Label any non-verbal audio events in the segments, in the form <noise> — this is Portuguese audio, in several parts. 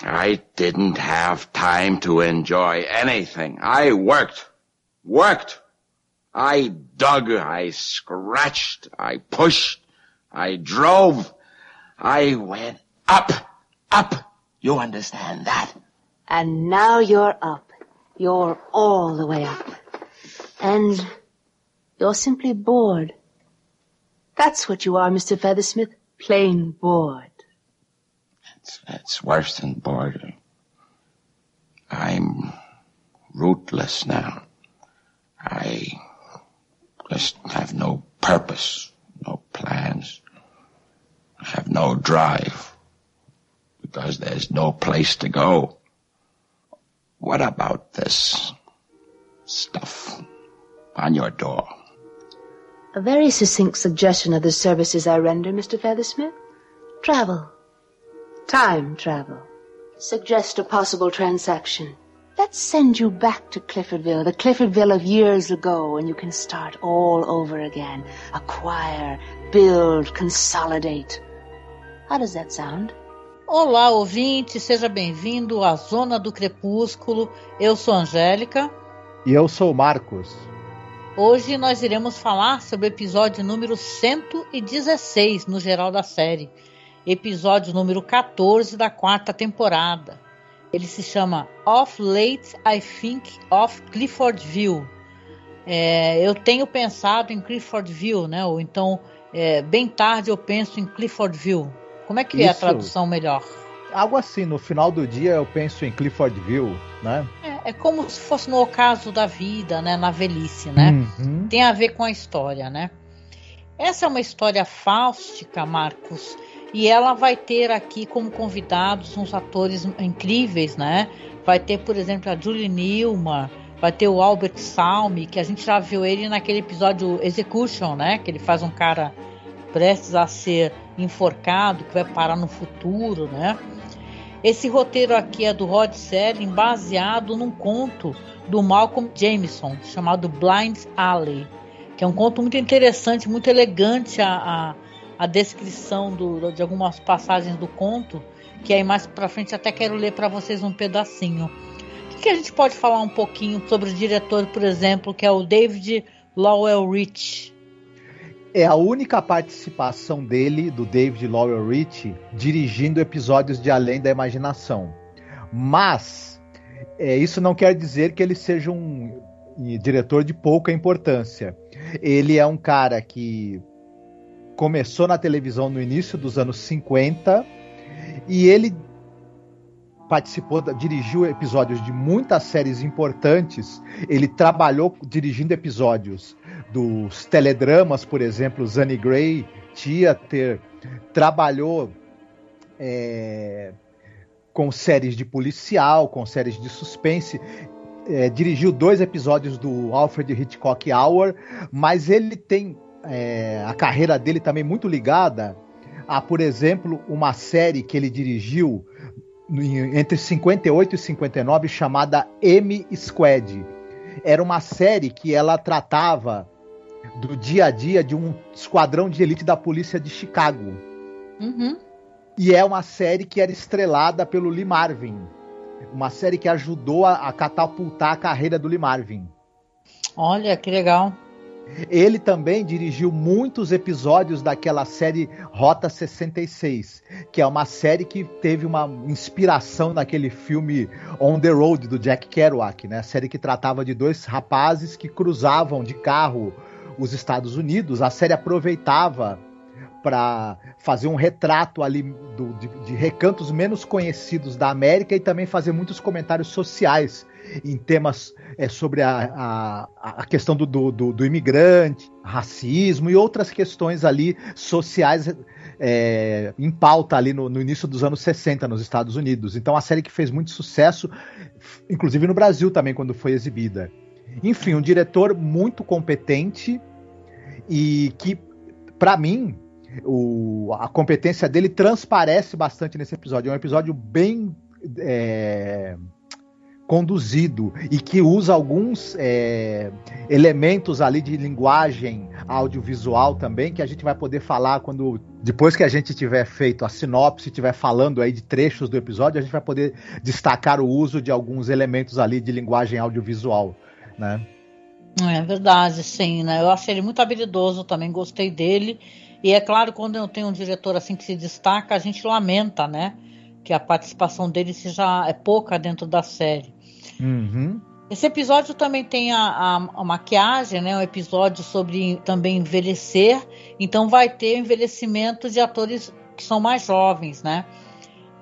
I didn't have time to enjoy anything. I worked. Worked. I dug, I scratched, I pushed, I drove. I went up, up. You understand that? And now you're up. You're all the way up. And you're simply bored. That's what you are, Mr. Feathersmith. Plain bored. It's, it's worse than boredom. I'm rootless now. I just have no purpose, no plans. I have no drive because there's no place to go. What about this stuff on your door? A very succinct suggestion of the services I render, Mr. Feathersmith. Travel. Time travel. Suggest a possible transaction. Let's send you back to Cliffordville, the Cliffordville of years ago, and you can start all over again. Acquire, build, consolidate. How does that sound? Olá, ouvinte, seja bem-vindo à Zona do Crepúsculo. Eu sou Angélica. E eu sou Marcos. Hoje nós iremos falar sobre o episódio número 116 no geral da série. Episódio número 14 da quarta temporada. Ele se chama Off Late I Think of Cliffordville. É, eu tenho pensado em Cliffordville, né? Ou então, é, bem tarde eu penso em Cliffordville. Como é que é a Isso. tradução melhor? Algo assim, no final do dia eu penso em Cliffordville, né? É, é como se fosse no ocaso da vida, né? Na velhice, né? Uhum. Tem a ver com a história, né? Essa é uma história fáustica, Marcos, e ela vai ter aqui como convidados uns atores incríveis, né? Vai ter, por exemplo, a Julie Newmar, vai ter o Albert Salmi, que a gente já viu ele naquele episódio Execution, né? Que ele faz um cara prestes a ser enforcado, que vai parar no futuro, né? Esse roteiro aqui é do Rod Serling, baseado num conto do Malcolm Jameson, chamado Blind Alley, que é um conto muito interessante, muito elegante a, a, a descrição do, de algumas passagens do conto, que aí mais pra frente até quero ler para vocês um pedacinho. O que, que a gente pode falar um pouquinho sobre o diretor, por exemplo, que é o David Lowell Rich? É a única participação dele, do David Lowell Rich, dirigindo episódios de Além da Imaginação. Mas é, isso não quer dizer que ele seja um diretor de pouca importância. Ele é um cara que começou na televisão no início dos anos 50 e ele participou, dirigiu episódios de muitas séries importantes. Ele trabalhou dirigindo episódios dos teledramas, por exemplo, Zanny Gray Theater, trabalhou é, com séries de policial, com séries de suspense. é, dirigiu dois episódios do Alfred Hitchcock Hour, mas ele tem é, a carreira dele também muito ligada a, por exemplo, uma série que ele dirigiu entre 58 e 59 chamada M Squad. Era uma série que ela tratava do dia a dia de um esquadrão de elite da polícia de Chicago. Uhum. E é uma série que era estrelada pelo Lee Marvin. Uma série que ajudou a, a catapultar a carreira do Lee Marvin. Olha que legal. Ele também dirigiu muitos episódios daquela série Rota 66, que é uma série que teve uma inspiração naquele filme On the Road do Jack Kerouac, né? A série que tratava de dois rapazes que cruzavam de carro os Estados Unidos. A série aproveitava para fazer um retrato ali do- de, de recantos menos conhecidos da América e também fazer muitos comentários sociais em temas é, sobre a, a, a questão do, do, do- imigrante, racismo e outras questões ali sociais é, em pauta ali no, no, início dos anos 60 nos Estados Unidos. Então, a série que fez muito sucesso, inclusive no Brasil também, quando foi exibida. Enfim, um diretor muito competente e que, para mim, o, a competência dele transparece bastante nesse episódio. É um episódio bem. É, conduzido e que usa alguns é, elementos ali de linguagem audiovisual também que a gente vai poder falar quando depois que a gente tiver feito a sinopse, tiver falando aí de trechos do episódio, a gente vai poder destacar o uso de alguns elementos ali de linguagem audiovisual, né? É verdade, sim, né? Eu achei ele muito habilidoso, também gostei dele. E é claro, quando eu tenho um diretor assim que se destaca, a gente lamenta, né? Que a participação dele seja é pouca dentro da série. Uhum. Esse episódio também tem a, a, a, maquiagem, né? Um episódio sobre também envelhecer. Então vai ter envelhecimento de atores que são mais jovens, né?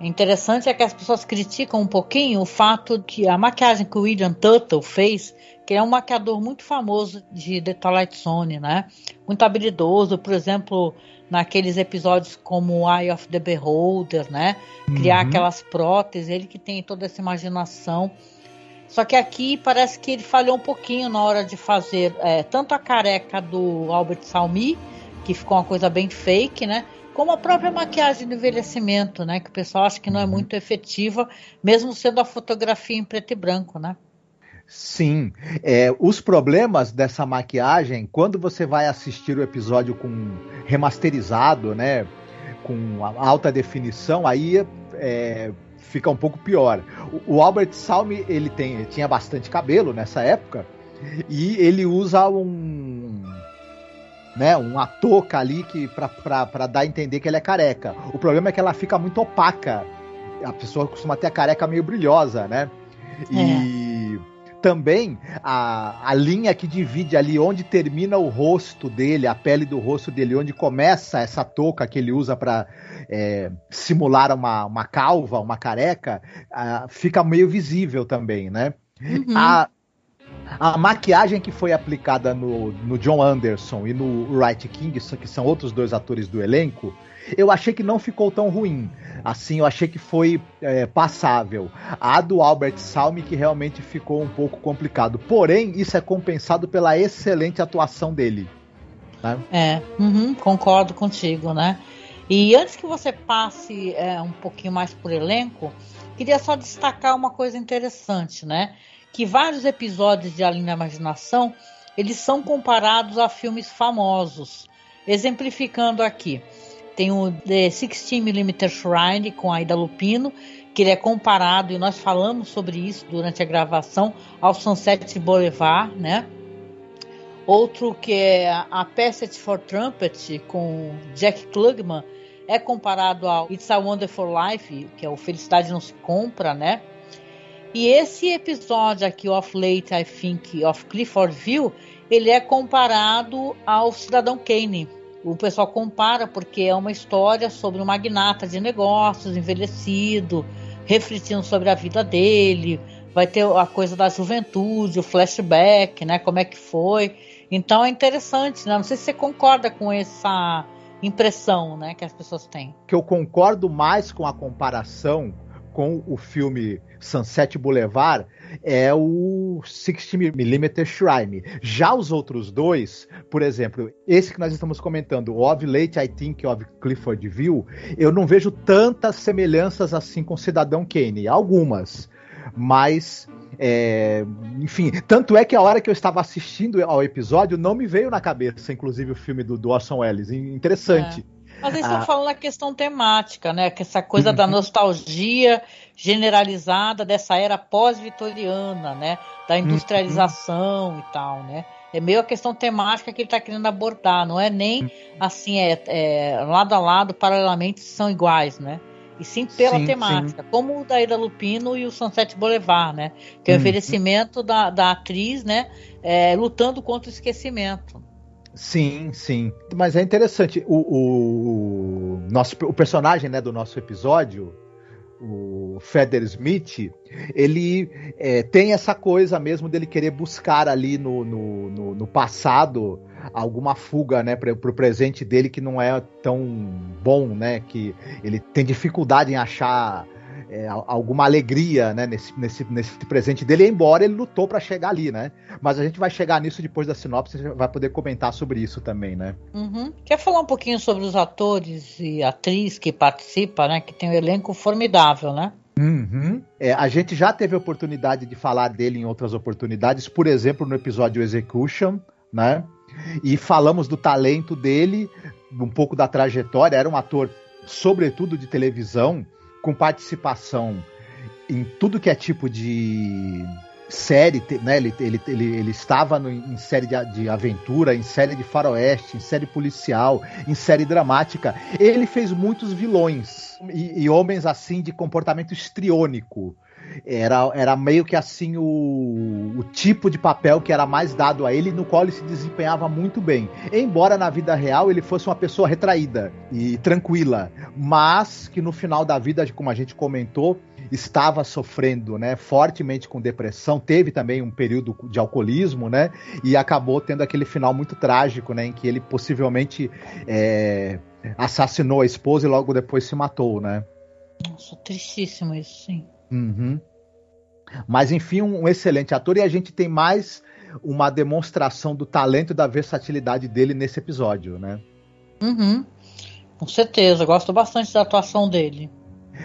Interessante é que as pessoas criticam um pouquinho o fato que a maquiagem que o William Tuttle fez, que é um maquiador muito famoso de The Twilight Zone, né? Muito habilidoso, por exemplo, naqueles episódios como Eye of the Beholder, né? Criar uhum. aquelas próteses, ele que tem toda essa imaginação só que aqui parece que ele falhou um pouquinho na hora de fazer é, tanto a careca do Albert Salmi, que ficou uma coisa bem fake, né? Como a própria maquiagem do envelhecimento, né? Que o pessoal acha que não é uhum. muito efetiva, mesmo sendo a fotografia em preto e branco, né? Sim. É, os problemas dessa maquiagem, quando você vai assistir o episódio com remasterizado, né? Com alta definição, aí é, fica um pouco pior. O, Albert Salmi, ele, tem, tinha bastante cabelo nessa época, e ele usa um né, uma touca ali que para dar a entender que ele é careca. O problema é que ela fica muito opaca. A pessoa costuma ter a careca meio brilhosa, né? E é. Também a, a linha que divide ali onde termina o rosto dele, a pele do rosto dele, onde começa essa touca que ele usa para é, simular uma, uma calva, uma careca, uh, fica meio visível também, né? Uhum. A, a maquiagem que foi aplicada no, no John Anderson e no Wright King, que são outros dois atores do elenco, eu achei que não ficou tão ruim. Assim, eu achei que foi é, passável. A do Albert Salmi que realmente ficou um pouco complicado. Porém, isso é compensado pela excelente atuação dele. Né? É, uhum, concordo contigo, né? E antes que você passe é, um pouquinho mais por elenco, queria só destacar uma coisa interessante, né? Que vários episódios de Além da Imaginação eles são comparados a filmes famosos. Exemplificando aqui, tem o The 16mm Shrine com a Ida Lupino, que ele é comparado, e nós falamos sobre isso durante a gravação, ao Sunset Boulevard, né? Outro que é a Passage for Trumpet com Jack Klugman, é comparado ao It's a Wonderful Life, que é o Felicidade Não Se Compra, né? E esse episódio aqui, Of Late, I Think, of Clifford View, ele é comparado ao Cidadão Kane. O pessoal compara porque é uma história sobre um magnata de negócios envelhecido, refletindo sobre a vida dele. Vai ter a coisa da juventude, o flashback, né? Como é que foi. Então é interessante, né? Não sei se você concorda com essa impressão né, que as pessoas têm. Que eu concordo mais com a comparação com o filme Sunset Boulevard é o 60mm Shrine. Já os outros dois, por exemplo, esse que nós estamos comentando, Of Late I Think of Clifford View, eu não vejo tantas semelhanças assim com Cidadão Kane. Algumas, mas é, enfim, tanto é que a hora que eu estava assistindo ao episódio não me veio na cabeça, inclusive, o filme do, do Orson Welles. Interessante. É. Mas eles estão ah. falando da questão temática, né? Que essa coisa da <laughs> nostalgia generalizada dessa era pós-vitoriana, né? Da industrialização e tal, né? É meio a questão temática que ele está querendo abordar, não é nem assim, é, é, lado a lado, paralelamente, são iguais, né? e sim pela sim, temática, sim. como o da Ida Lupino e o Sunset Boulevard, né? Que é o hum. envelhecimento da, da atriz, né? É, lutando contra o esquecimento. Sim, sim. Mas é interessante, o, o, nosso, o personagem né, do nosso episódio, o Feder Smith, ele é, tem essa coisa mesmo dele querer buscar ali no, no, no, no passado alguma fuga, né, para o presente dele que não é tão bom, né, que ele tem dificuldade em achar é, alguma alegria né, nesse, nesse, nesse presente dele, embora ele lutou para chegar ali, né? Mas a gente vai chegar nisso depois da sinopse, vai poder comentar sobre isso também, né? Uhum. Quer falar um pouquinho sobre os atores e atriz que participa, né? Que tem um elenco formidável, né? Uhum. É, a gente já teve a oportunidade de falar dele em outras oportunidades, por exemplo, no episódio Execution, né? E falamos do talento dele, um pouco da trajetória. Era um ator, sobretudo de televisão, com participação em tudo que é tipo de série, né? Ele, ele, ele, ele estava no, em série de, de, aventura, em série de faroeste, em série policial, em série dramática. Ele fez muitos vilões e, e homens assim de comportamento estriônico. Era, era meio que assim o, o tipo de papel que era mais dado a ele, no qual ele se desempenhava muito bem. Embora na vida real ele fosse uma pessoa retraída e tranquila, mas que no final da vida, como a gente comentou, estava sofrendo, né, fortemente com depressão, teve também um período de alcoolismo, né, e acabou tendo aquele final muito trágico, né, em que ele possivelmente é, assassinou a esposa e logo depois se matou, né. Nossa, tristíssimo isso, sim. Uhum. Mas enfim, um excelente ator e a gente tem mais uma demonstração do talento e da versatilidade dele nesse episódio, né? Uhum. Com certeza, gosto bastante da atuação dele.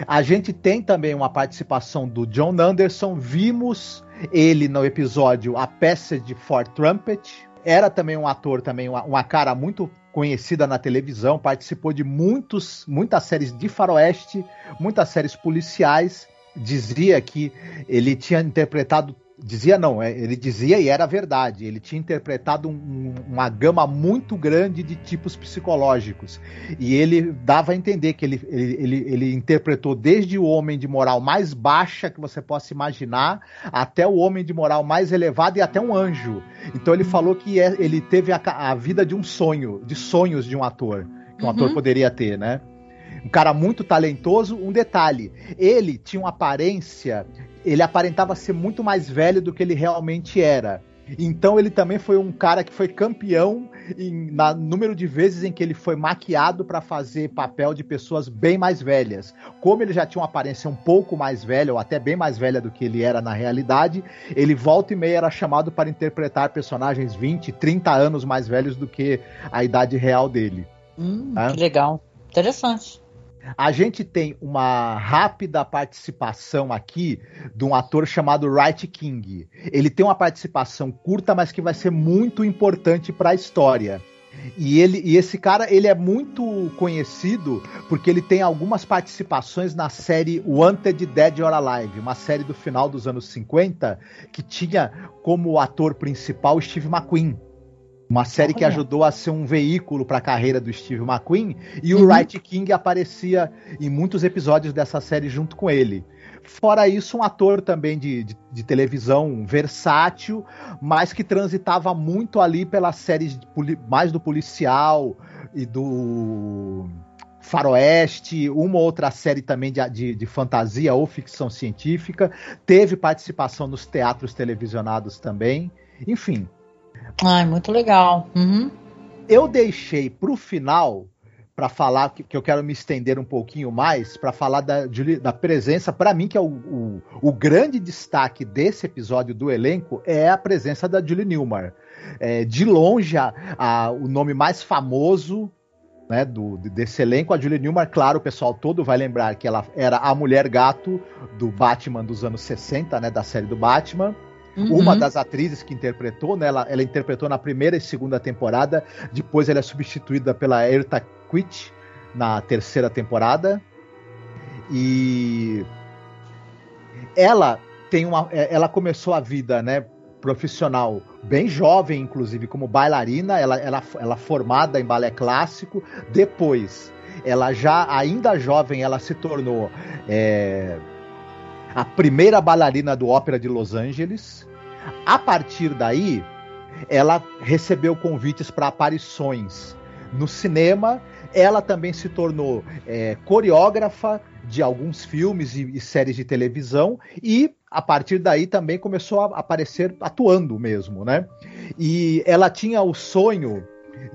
A gente tem também uma participação do John Anderson. Vimos ele no episódio A Passage for Trumpet. Era também um ator, também uma, uma cara muito conhecida na televisão. Participou de muitos, muitas séries de faroeste, muitas séries policiais dizia que ele tinha interpretado. Dizia não, é, ele dizia e era verdade. Ele tinha interpretado um, uma gama muito grande de tipos psicológicos. E ele dava a entender que ele, ele, ele, ele interpretou desde o homem de moral mais baixa que você possa imaginar, até o homem de moral mais elevado e até um anjo. Então ele falou que é, ele teve a, a vida de um sonho, de sonhos de um ator, que um uhum. ator poderia ter, né? Um cara muito talentoso. Um detalhe: ele tinha uma aparência, ele aparentava ser muito mais velho do que ele realmente era. Então ele também foi um cara que foi campeão em, na número de vezes em que ele foi maquiado para fazer papel de pessoas bem mais velhas. Como ele já tinha uma aparência um pouco mais velha, ou até bem mais velha do que ele era na realidade, ele volta e meia era chamado para interpretar personagens 20, 30 anos mais velhos do que a idade real dele. Hum, tá? Que legal. Interessante. A gente tem uma rápida participação aqui de um ator chamado Wright King. Ele tem uma participação curta, mas que vai ser muito importante para a história. E, ele, e esse cara ele é muito conhecido porque ele tem algumas participações na série Wanted Dead or Alive, uma série do final dos anos 50 que tinha como ator principal Steve McQueen. Uma série que ajudou a ser um veículo para a carreira do Steve McQueen e uhum. o Wright King aparecia em muitos episódios dessa série junto com ele. Fora isso, um ator também de, de, de televisão versátil, mas que transitava muito ali pelas séries mais do policial e do faroeste, uma outra série também de, de, de, fantasia ou ficção científica, teve participação nos teatros televisionados também. Enfim, Ai, muito legal. Uhum. Eu deixei para o final para falar que, que, eu quero me estender um pouquinho mais para falar da, da presença para mim que é o, o, o, grande destaque desse episódio do elenco é a presença da Julie Newmar é, de longe a, a, o nome mais famoso né, do, desse elenco a Julie Newmar claro o pessoal todo vai lembrar que ela era a mulher gato do Batman dos anos 60 né da série do Batman Uhum. Uma das atrizes que interpretou, né, ela, ela, interpretou na primeira e segunda temporada, depois ela é substituída pela Erta Quitt na terceira temporada. E ela tem uma é, ela começou a vida, né, profissional bem jovem, inclusive como bailarina, ela, ela, ela formada em balé clássico. Depois, ela já ainda jovem, ela se tornou é, a primeira bailarina do Ópera de Los Angeles. A partir daí, ela recebeu convites para aparições no cinema. Ela também se tornou é, coreógrafa de alguns filmes e, e, séries de televisão e a partir daí também começou a aparecer atuando mesmo, né? E ela tinha o sonho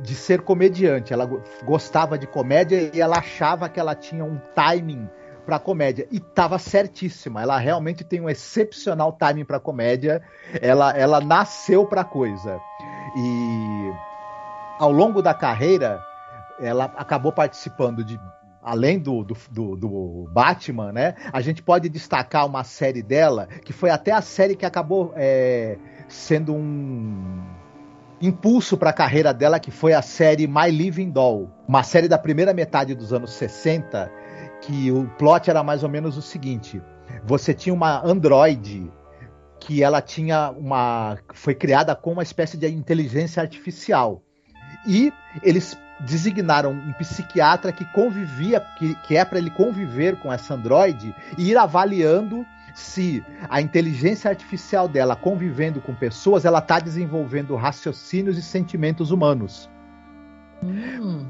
de ser comediante. Ela gostava de comédia e ela achava que ela tinha um timing para comédia e estava certíssima. Ela realmente tem um excepcional timing para comédia. Ela, ela nasceu para coisa. E ao longo da carreira, ela acabou participando de além do, do, do, do, Batman, né? A gente pode destacar uma série dela, que foi até a série que acabou é, sendo um impulso para a carreira dela, que foi a série My Living Doll, uma série da primeira metade dos anos 60, que o plot era mais ou menos o seguinte: você tinha uma androide que ela tinha uma foi criada com uma espécie de inteligência artificial. E eles designaram um psiquiatra que convivia, que, que é para ele conviver com essa androide e ir avaliando se a inteligência artificial dela convivendo com pessoas, ela está desenvolvendo raciocínios e sentimentos humanos. Hum.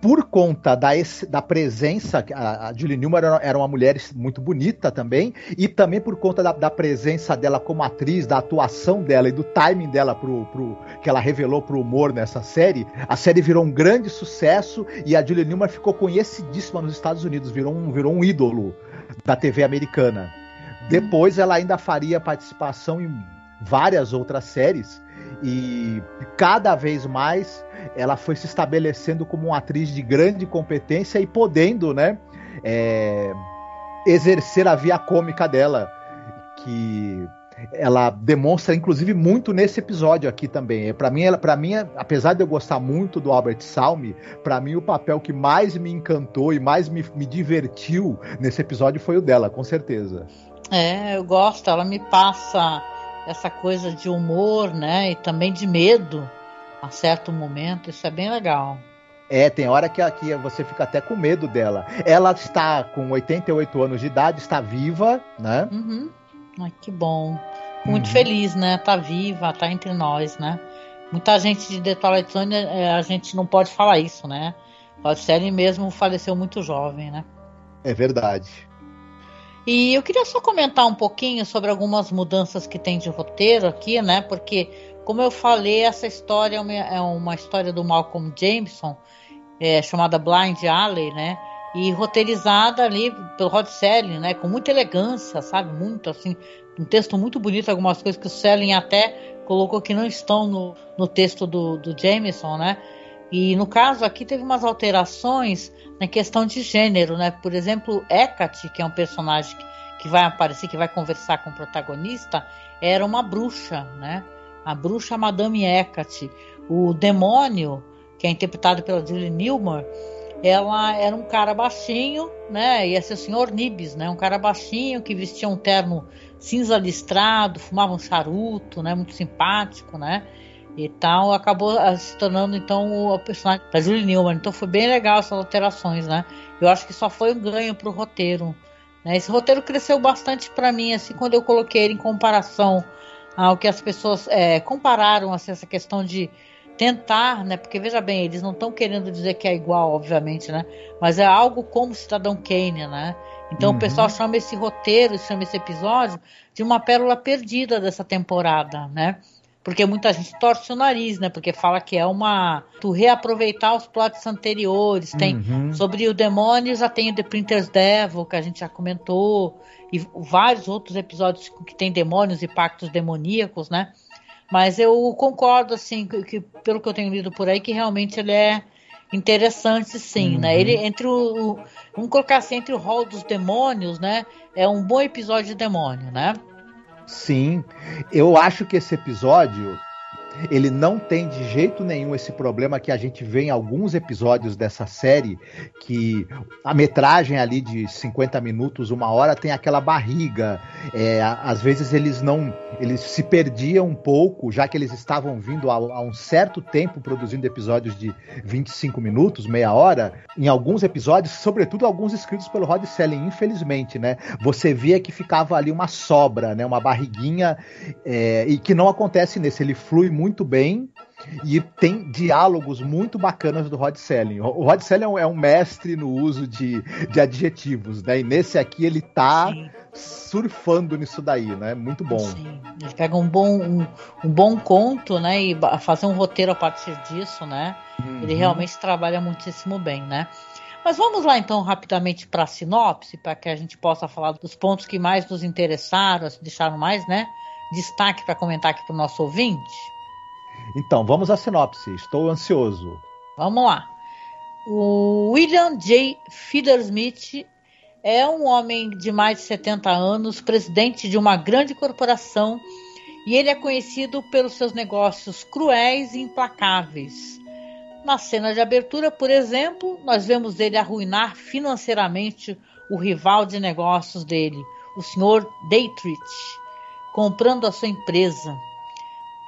Por conta da, da presença, a, a Julie Newmar era, uma mulher muito bonita também, e também por conta da, da, presença dela como atriz, da atuação dela e do timing dela pro, pro, que ela revelou pro humor nessa série, a série virou um grande sucesso e a Julie Newmar ficou conhecidíssima nos Estados Unidos, virou um, virou um ídolo da TV americana. Depois ela ainda faria participação em várias outras séries e cada vez mais ela foi se estabelecendo como uma atriz de grande competência e podendo, né, é, exercer a via cômica dela, que ela demonstra inclusive muito nesse episódio aqui também. É, para mim, para mim, apesar de eu gostar muito do Albert Salmi, para mim o papel que mais me encantou e mais me, me divertiu nesse episódio foi o dela, com certeza. É, eu gosto, ela me passa essa coisa de humor, né? E também de medo a certo momento, isso é bem legal. É, tem hora que, que você fica até com medo dela. Ela está com 88 anos de idade, está viva, né? Uhum. Ai, que bom. Muito uhum. feliz, né? Tá viva, tá entre nós, né? Muita gente de The Twilight Zone, é, a gente não pode falar isso, né? A série mesmo faleceu muito jovem, né? É verdade. E eu queria só comentar um pouquinho sobre algumas mudanças que tem de roteiro aqui, né? Porque, como eu falei, essa história é uma, é história do Malcolm Jameson, é, chamada Blind Alley, né? E roteirizada ali pelo Rod Selling, né? Com muita elegância, sabe? Muito assim, um texto muito bonito, algumas coisas que o Selling até colocou que não estão no, no texto do, do Jameson, né? E no caso aqui teve umas alterações na questão de gênero, né? Por exemplo, Hecate, que é um personagem que, vai aparecer, que vai conversar com o protagonista, era uma bruxa, né? A bruxa Madame Hecate. O demônio, que é interpretado pela Julie Newmar, ela era um cara baixinho, né? Ia ser o senhor Nibis, né? Um cara baixinho que vestia um terno cinza listrado, fumava um charuto, né? Muito simpático, né? E tal, acabou ah, se tornando então o personagem da Julie Newman. Então foi bem legal essas alterações, né? Eu acho que só foi um ganho pro roteiro. Né? Esse roteiro cresceu bastante para mim, assim, quando eu coloquei ele em comparação ao que as pessoas é, compararam, assim, essa questão de tentar, né? Porque veja bem, eles não estão querendo dizer que é igual, obviamente, né? Mas é algo como Cidadão Kane, né? Então uhum. o pessoal chama esse roteiro, chama esse episódio de uma pérola perdida dessa temporada, né? Porque muita gente torce o nariz, né? Porque fala que é uma. Tu reaproveitar os plots anteriores. Tem uhum. sobre o demônio, já tem o The Printer's Devil, que a gente já comentou, e vários outros episódios que tem demônios e pactos demoníacos, né? Mas eu concordo, assim, que, que pelo que eu tenho lido por aí, que realmente ele é interessante, sim, uhum. né? Ele entre o, o. Vamos colocar assim, entre o rol dos demônios, né? É um bom episódio de demônio, né? Sim, eu acho que esse episódio ele não tem de jeito nenhum esse problema que a gente vê em alguns episódios dessa série, que a metragem ali de 50 minutos, uma hora, tem aquela barriga. É, às vezes eles não. Eles se perdiam um pouco, já que eles estavam vindo há, um certo tempo produzindo episódios de 25 minutos, meia hora. Em alguns episódios, sobretudo alguns escritos pelo Rod Selling, infelizmente, né? Você via que ficava ali uma sobra, né? Uma barriguinha, é, e que não acontece nesse. Ele flui muito bem e tem diálogos muito bacanas do Rod Selling. O Rod Selling é um mestre no uso de, de adjetivos, né? E nesse aqui ele tá Sim. surfando nisso daí, né? Muito bom. Sim, ele pega um bom, um, um bom conto, né? E fazer um roteiro a partir disso, né? Uhum. Ele realmente trabalha muitíssimo bem, né? Mas vamos lá então rapidamente para a sinopse, para que a gente possa falar dos pontos que mais nos interessaram, deixaram mais, né? Destaque para comentar aqui para o nosso ouvinte. Então, vamos à sinopse. Estou ansioso. Vamos lá. O William J. Fidersmith é um homem de mais de 70 anos, presidente de uma grande corporação, e ele é conhecido pelos seus negócios cruéis e implacáveis. Na cena de abertura, por exemplo, nós vemos ele arruinar financeiramente o rival de negócios dele, o Sr. Daytrich, comprando a sua empresa.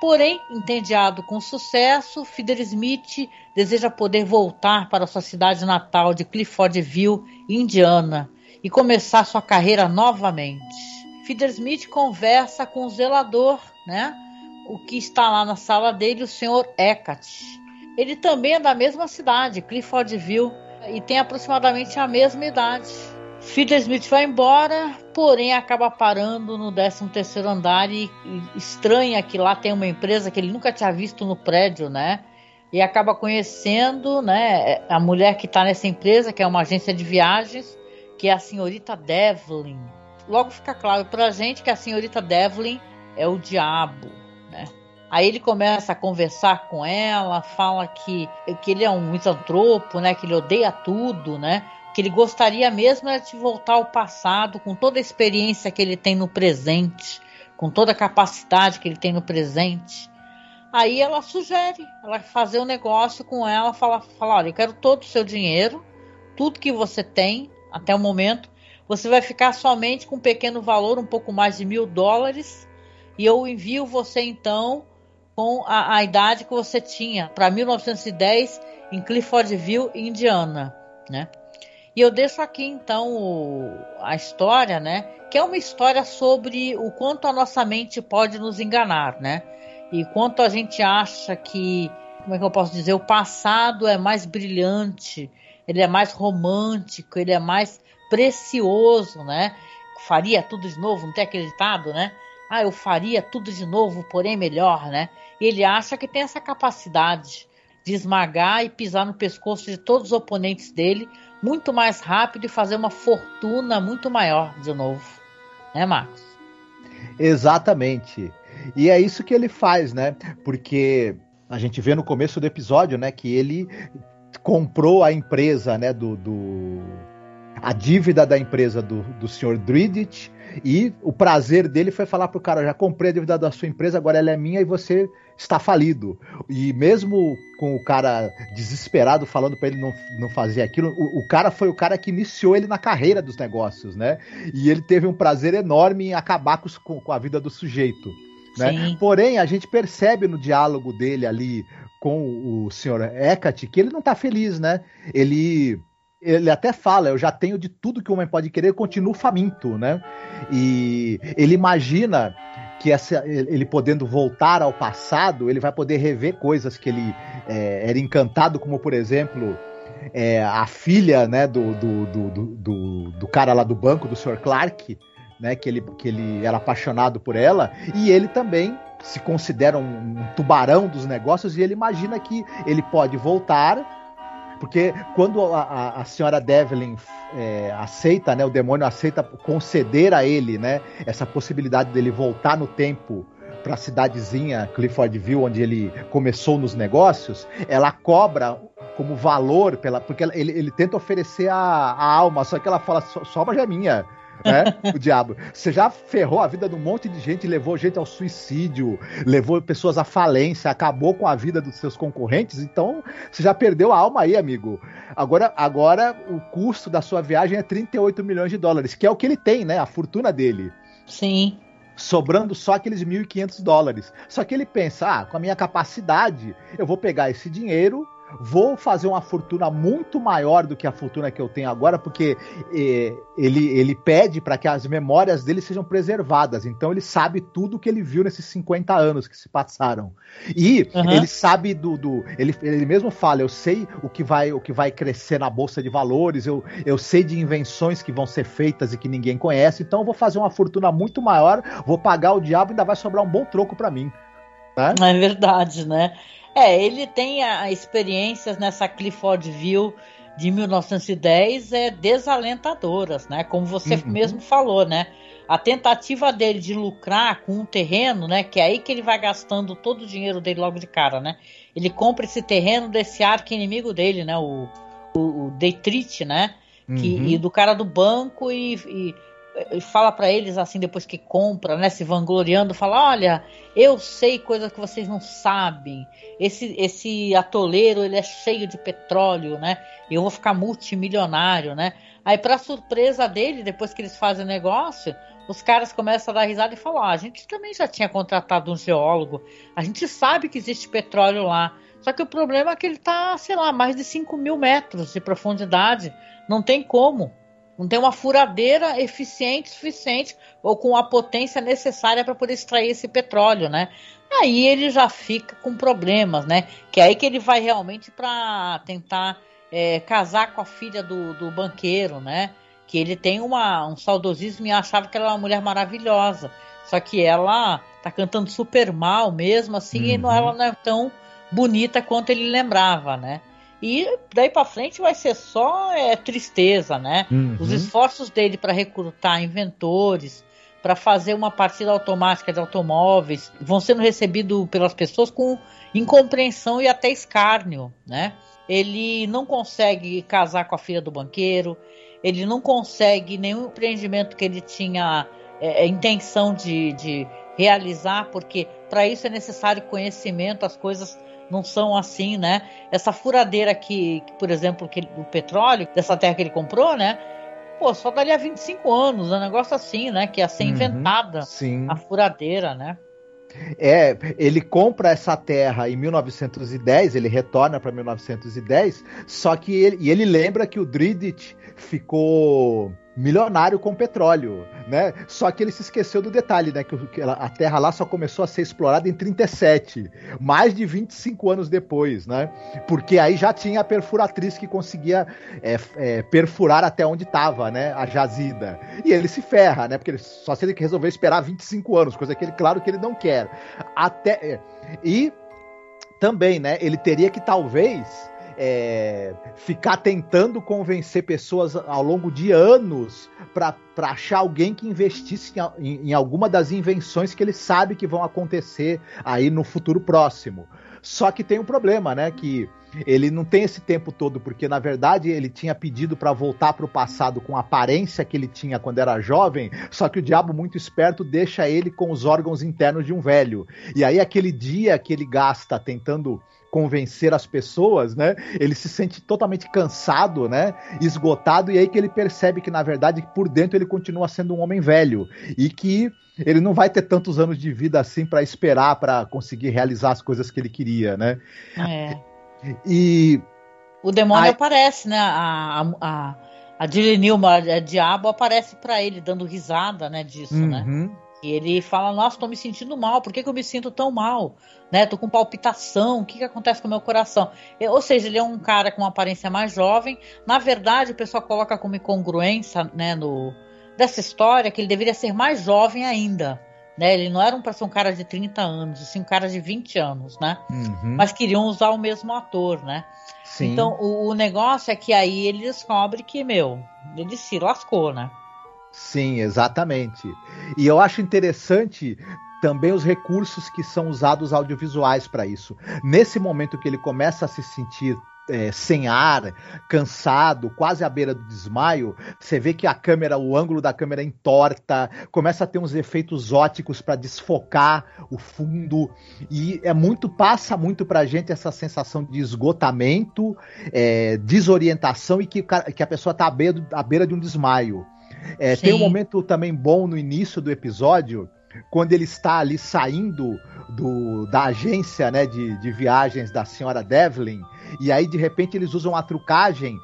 Porém, entediado com sucesso, Fidel Smith deseja poder voltar para sua cidade natal de Cliffordville, Indiana, e começar sua carreira novamente. Fidel Smith conversa com o zelador, né? O que está lá na sala dele, o Sr. Eckert. Ele também é da mesma cidade, Cliffordville, e tem aproximadamente a mesma idade. Fidel Smith vai embora, porém acaba parando no 13º andar e, e estranha que lá tem uma empresa que ele nunca tinha visto no prédio, né? E acaba conhecendo, né, a mulher que está nessa empresa, que é uma agência de viagens, que é a senhorita Devlin. Logo fica claro pra gente que a senhorita Devlin é o diabo, né? Aí ele começa a conversar com ela, fala que, que ele é um misantropo, né? Que ele odeia tudo, né? Ele gostaria mesmo de voltar ao passado com toda a experiência que ele tem no presente, com toda a capacidade que ele tem no presente. Aí ela sugere, ela fazer um negócio com ela, fala, fala, olha, eu quero todo o seu dinheiro, tudo que você tem, até o momento, você vai ficar somente com um pequeno valor, um pouco mais de mil dólares, e eu envio você então com a, a idade que você tinha para 1910 em Cliffordville, Indiana, né? E eu deixo aqui então o, a história, né? Que é uma história sobre o quanto a nossa mente pode nos enganar, né? E quanto a gente acha que, como é que eu posso dizer, o passado é mais brilhante ele é mais romântico, ele é mais precioso, né? Faria tudo de novo, não tem acreditado, né? Ah, eu faria tudo de novo, porém melhor, né? Ele acha que tem essa capacidade de esmagar e pisar no pescoço de todos os oponentes dele muito mais rápido e fazer uma fortuna muito maior de novo. Né, Marcos? Exatamente. E é isso que ele faz, né? Porque a gente vê no começo do episódio, né, que ele comprou a empresa, né, do, do a dívida da empresa do, do senhor Dridit e o prazer dele foi falar pro cara, já comprei a dívida da sua empresa, agora ela é minha e você está falido. E mesmo com o cara desesperado falando para ele não, não fazer aquilo, o, o, cara foi o cara que iniciou ele na carreira dos negócios, né? E ele teve um prazer enorme em acabar com, com a vida do sujeito. Né? Porém, a gente percebe no diálogo dele ali com o senhor Hecate que ele não está feliz, né? Ele ele até fala, eu já tenho de tudo que o homem pode querer, eu continuo faminto, né? E ele imagina que essa, ele podendo voltar ao passado, ele vai poder rever coisas que ele é, era encantado, como por exemplo é, a filha né, do, do, do, do, do cara lá do banco, do Sr. Clark, né, que, ele, que ele era apaixonado por ela, e ele também se considera um, um tubarão dos negócios e ele imagina que ele pode voltar porque quando a, a, a senhora Devlin é, aceita, né, o demônio aceita conceder a ele, né, essa possibilidade dele voltar no tempo para a cidadezinha Cliffordville, onde ele começou nos negócios, ela cobra como valor pela, porque ele, ele tenta oferecer a, a alma, só que ela fala só, só é minha né? o diabo. Você já ferrou a vida de um monte de gente, levou gente ao suicídio, levou pessoas à falência, acabou com a vida dos seus concorrentes, então você já perdeu a alma aí, amigo. Agora, agora o custo da sua viagem é 38 milhões de dólares, que é o que ele tem, né? A fortuna dele. Sim. Sobrando só aqueles 1.500 dólares. Só que ele pensa, ah, com a minha capacidade, eu vou pegar esse dinheiro, vou fazer uma fortuna muito maior do que a fortuna que eu tenho agora, porque eh, ele, ele pede para que as memórias dele sejam preservadas. Então ele sabe tudo que ele viu nesses 50 anos que se passaram. E uhum. ele sabe do. do ele, ele mesmo fala: eu sei o que vai o que vai crescer na Bolsa de Valores, eu, eu sei de invenções que vão ser feitas e que ninguém conhece, então eu vou fazer uma fortuna muito maior, vou pagar o diabo e ainda vai sobrar um bom troco para mim. Né? É verdade, né? É, ele tem a, experiências nessa Cliffordville de 1910 é desalentadoras, né? Como você uhum. mesmo falou, né? A tentativa dele de lucrar com um terreno, né? Que é aí que ele vai gastando todo o dinheiro dele logo de cara, né? Ele compra esse terreno desse arco inimigo dele, né? O, o, o Detrite, né? Que, uhum. E do cara do banco e, e fala para eles assim depois que compra, né, se vangloriando, fala: "Olha, eu sei coisas que vocês não sabem. Esse esse atoleiro, ele é cheio de petróleo, né? Eu vou ficar multimilionário, né?" Aí para surpresa dele, depois que eles fazem o negócio, os caras começam a dar risada e falar: ah, "A gente também já tinha contratado um geólogo. A gente sabe que existe petróleo lá." Só que o problema é que ele está, sei lá, mais de 5 mil metros de profundidade. Não tem como. Não tem uma furadeira eficiente suficiente ou com a potência necessária para poder extrair esse petróleo, né? Aí ele já fica com problemas, né? Que é aí que ele vai realmente para tentar é, casar com a filha do, do banqueiro, né? Que ele tem uma, um saudosismo e achava que ela era uma mulher maravilhosa. Só que ela tá cantando super mal mesmo, assim, uhum. e não, ela não é tão bonita quanto ele lembrava, né? E daí para frente vai ser só é, tristeza, né? Uhum. Os esforços dele para recrutar inventores, para fazer uma partida automática de automóveis, vão sendo recebidos pelas pessoas com incompreensão e até escárnio, né? Ele não consegue casar com a filha do banqueiro, ele não consegue nenhum empreendimento que ele tinha é, é intenção de, de realizar, porque para isso é necessário conhecimento, as coisas não são assim, né? Essa furadeira que, por exemplo, que o petróleo, dessa terra que ele comprou, né? Pô, só daria 25 anos, um negócio assim, né? Que ia ser uhum, inventada sim. a furadeira, né? É, ele compra essa terra em 1910, ele retorna para 1910, só que ele, e ele lembra que o Dridit ficou milionário com petróleo, né? Só que ele se esqueceu do detalhe, né? Que a terra lá só começou a ser explorada em 37, mais de 25 anos depois, né? Porque aí já tinha a perfuratriz que conseguia é, é, perfurar até onde estava, né? A jazida. E ele se ferra, né? Porque ele, só se ele resolveu esperar 25 anos, coisa que ele, claro que ele não quer. Até. É, e também, né? Ele teria que talvez é, ficar tentando convencer pessoas ao longo de anos para achar alguém que investisse em, em, alguma das invenções que ele sabe que vão acontecer aí no futuro próximo. Só que tem um problema, né? Que ele não tem esse tempo todo, porque na verdade ele tinha pedido para voltar para o passado com a aparência que ele tinha quando era jovem, só que o diabo muito esperto deixa ele com os órgãos internos de um velho. E aí aquele dia que ele gasta tentando convencer as pessoas, né? Ele se sente totalmente cansado, né? Esgotado e aí que ele percebe que na verdade por dentro ele continua sendo um homem velho e que ele não vai ter tantos anos de vida assim para esperar para conseguir realizar as coisas que ele queria, né? É. E o demônio aparece, né? A, a, a Newman, a diabo, aparece para ele dando risada, né? Disso, né? uhum. né? E ele fala: Nossa, tô me sentindo mal, por que, que eu me sinto tão mal? Né? Tô com palpitação, o que, que acontece com o meu coração? Ou seja, ele é um cara com uma aparência mais jovem. Na verdade, o pessoal coloca como incongruência né, no, dessa história que ele deveria ser mais jovem ainda. Né? Ele não era um, um cara de 30 anos, assim, um cara de 20 anos, né? Uhum. Mas queriam usar o mesmo ator, né? Sim. Então, o, o negócio é que aí ele descobre que, meu, ele se lascou, né? Sim, exatamente. E eu acho interessante também os recursos que são usados audiovisuais para isso. Nesse momento que ele começa a se sentir é, sem ar, cansado, quase à beira do desmaio, você vê que a câmera, o ângulo da câmera entorta, começa a ter uns efeitos óticos para desfocar o fundo e é muito passa muito para a gente essa sensação de esgotamento, é, desorientação e que, que a pessoa está à beira, à beira de um desmaio. É, tem um momento também bom no início do episódio, quando ele está ali saindo do, da agência né, de, de viagens da senhora Devlin, E aí, de repente, eles usam a trucagem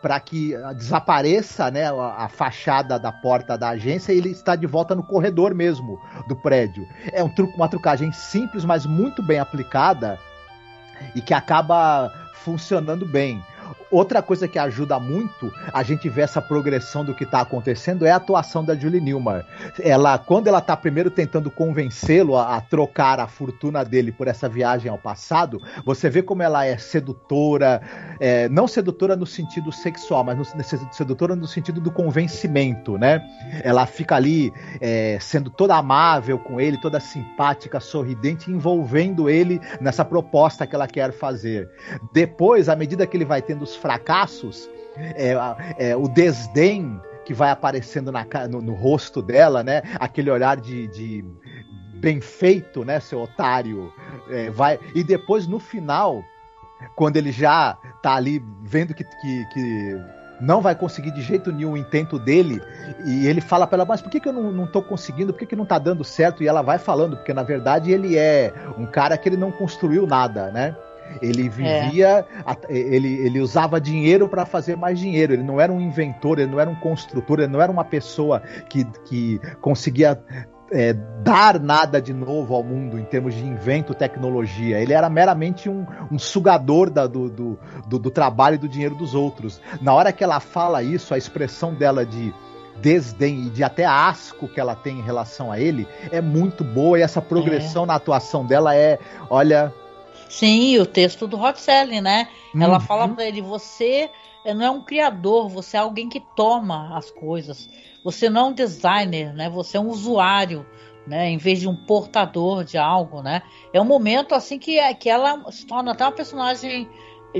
para que desapareça né, a, a, fachada da porta da agência e ele está de volta no corredor mesmo do prédio. É um truque, uma trucagem simples, mas muito bem aplicada e que acaba funcionando bem. Outra coisa que ajuda muito a gente ver essa progressão do que está acontecendo é a atuação da Julie Newmar. Ela, quando ela está primeiro tentando convencê-lo a, a, trocar a fortuna dele por essa viagem ao passado, você vê como ela é sedutora, é, não sedutora no sentido sexual, mas no, sedutora no sentido do convencimento, né? Ela fica ali é, sendo toda amável com ele, toda simpática, sorridente, envolvendo ele nessa proposta que ela quer fazer. Depois, à medida que ele vai tendo os fracassos, é, é, o desdém que vai aparecendo na, no, no, rosto dela, né? Aquele olhar de, de bem feito, né, seu otário, é, vai e depois no final, quando ele já tá ali vendo que, que, que não vai conseguir de jeito nenhum o intento dele, e ele fala para ela, mas por que, que eu não, não tô conseguindo, por que, que não tá dando certo? E ela vai falando, porque na verdade ele é um cara que ele não construiu nada, né? Ele vivia, é. ele, ele usava dinheiro para fazer mais dinheiro. Ele não era um inventor, ele não era um construtor, ele não era uma pessoa que, que conseguia é, dar nada de novo ao mundo em termos de invento, tecnologia. Ele era meramente um, um sugador da, do, do, do, do trabalho e do dinheiro dos outros. Na hora que ela fala isso, a expressão dela de desdém e de até asco que ela tem em relação a ele é muito boa e essa progressão é. na atuação dela é, olha, Sim, o texto do Hot Selling, né? Uhum. Ela fala para ele: você não é um criador, você é alguém que toma as coisas. Você não é um designer, né? Você é um usuário, né? Em vez de um portador de algo, né? É um momento assim que, que ela se torna até uma personagem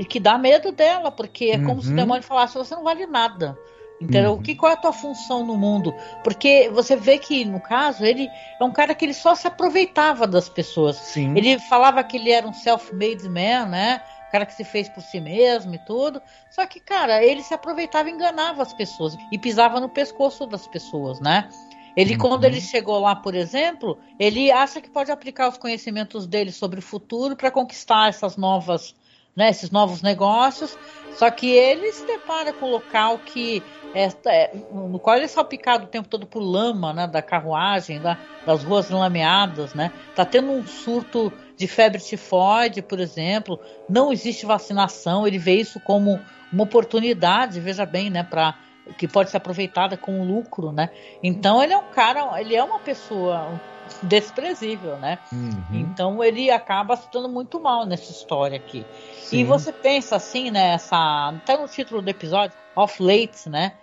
que dá medo dela, porque é como se o uhum. demônio falasse: você não vale nada. Entendeu? Uhum. Que, qual é a tua função no mundo? Porque você vê que, no caso, ele é um cara que ele só se aproveitava das pessoas. Sim. Ele falava que ele era um self-made man, né? Cara que se fez por si mesmo e tudo. Só que, cara, ele se aproveitava e enganava as pessoas. E pisava no pescoço das pessoas, né? Ele, uhum. quando ele chegou lá, por exemplo, ele acha que pode aplicar os conhecimentos dele sobre o futuro para conquistar essas novas, né, esses novos negócios. Só que ele se depara com um local que é, no qual ele é salpicado o tempo todo por lama, né, da carruagem, da, das ruas lameadas, né? Tá tendo um surto de febre tifoide, por exemplo. Não existe vacinação. Ele vê isso como uma oportunidade, veja bem, né, para que pode ser aproveitada com lucro, né? Então ele é um cara, ele é uma pessoa desprezível, né? Uhum. Então ele acaba se dando muito mal nessa história aqui. Sim. E você pensa assim, né? Essa, até no título do episódio, Off Late, né?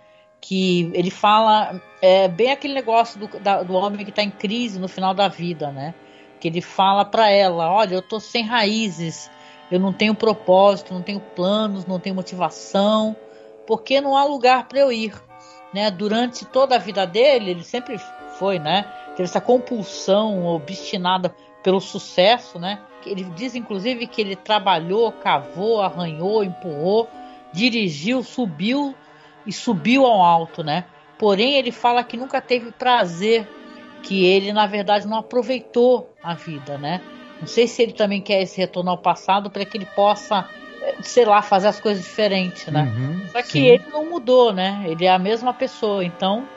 que ele fala é, bem aquele negócio do, da, do homem que está em crise no final da vida, né? Que ele fala para ela, olha, eu tô sem raízes, eu não tenho propósito, não tenho planos, não tenho motivação, porque não há lugar para eu ir, né? Durante toda a vida dele, ele sempre foi, né? Teve essa compulsão obstinada pelo sucesso, né? Ele diz inclusive que ele trabalhou, cavou, arranhou, empurrou, dirigiu, subiu e subiu ao alto, né? Porém, ele fala que nunca teve prazer, que ele na verdade não aproveitou a vida, né? Não sei se ele também quer esse retorno ao passado para que ele possa, eh, sei lá, fazer as coisas diferentes, né? Uhum, Só que sim. ele não mudou, né? Ele é a mesma pessoa, então.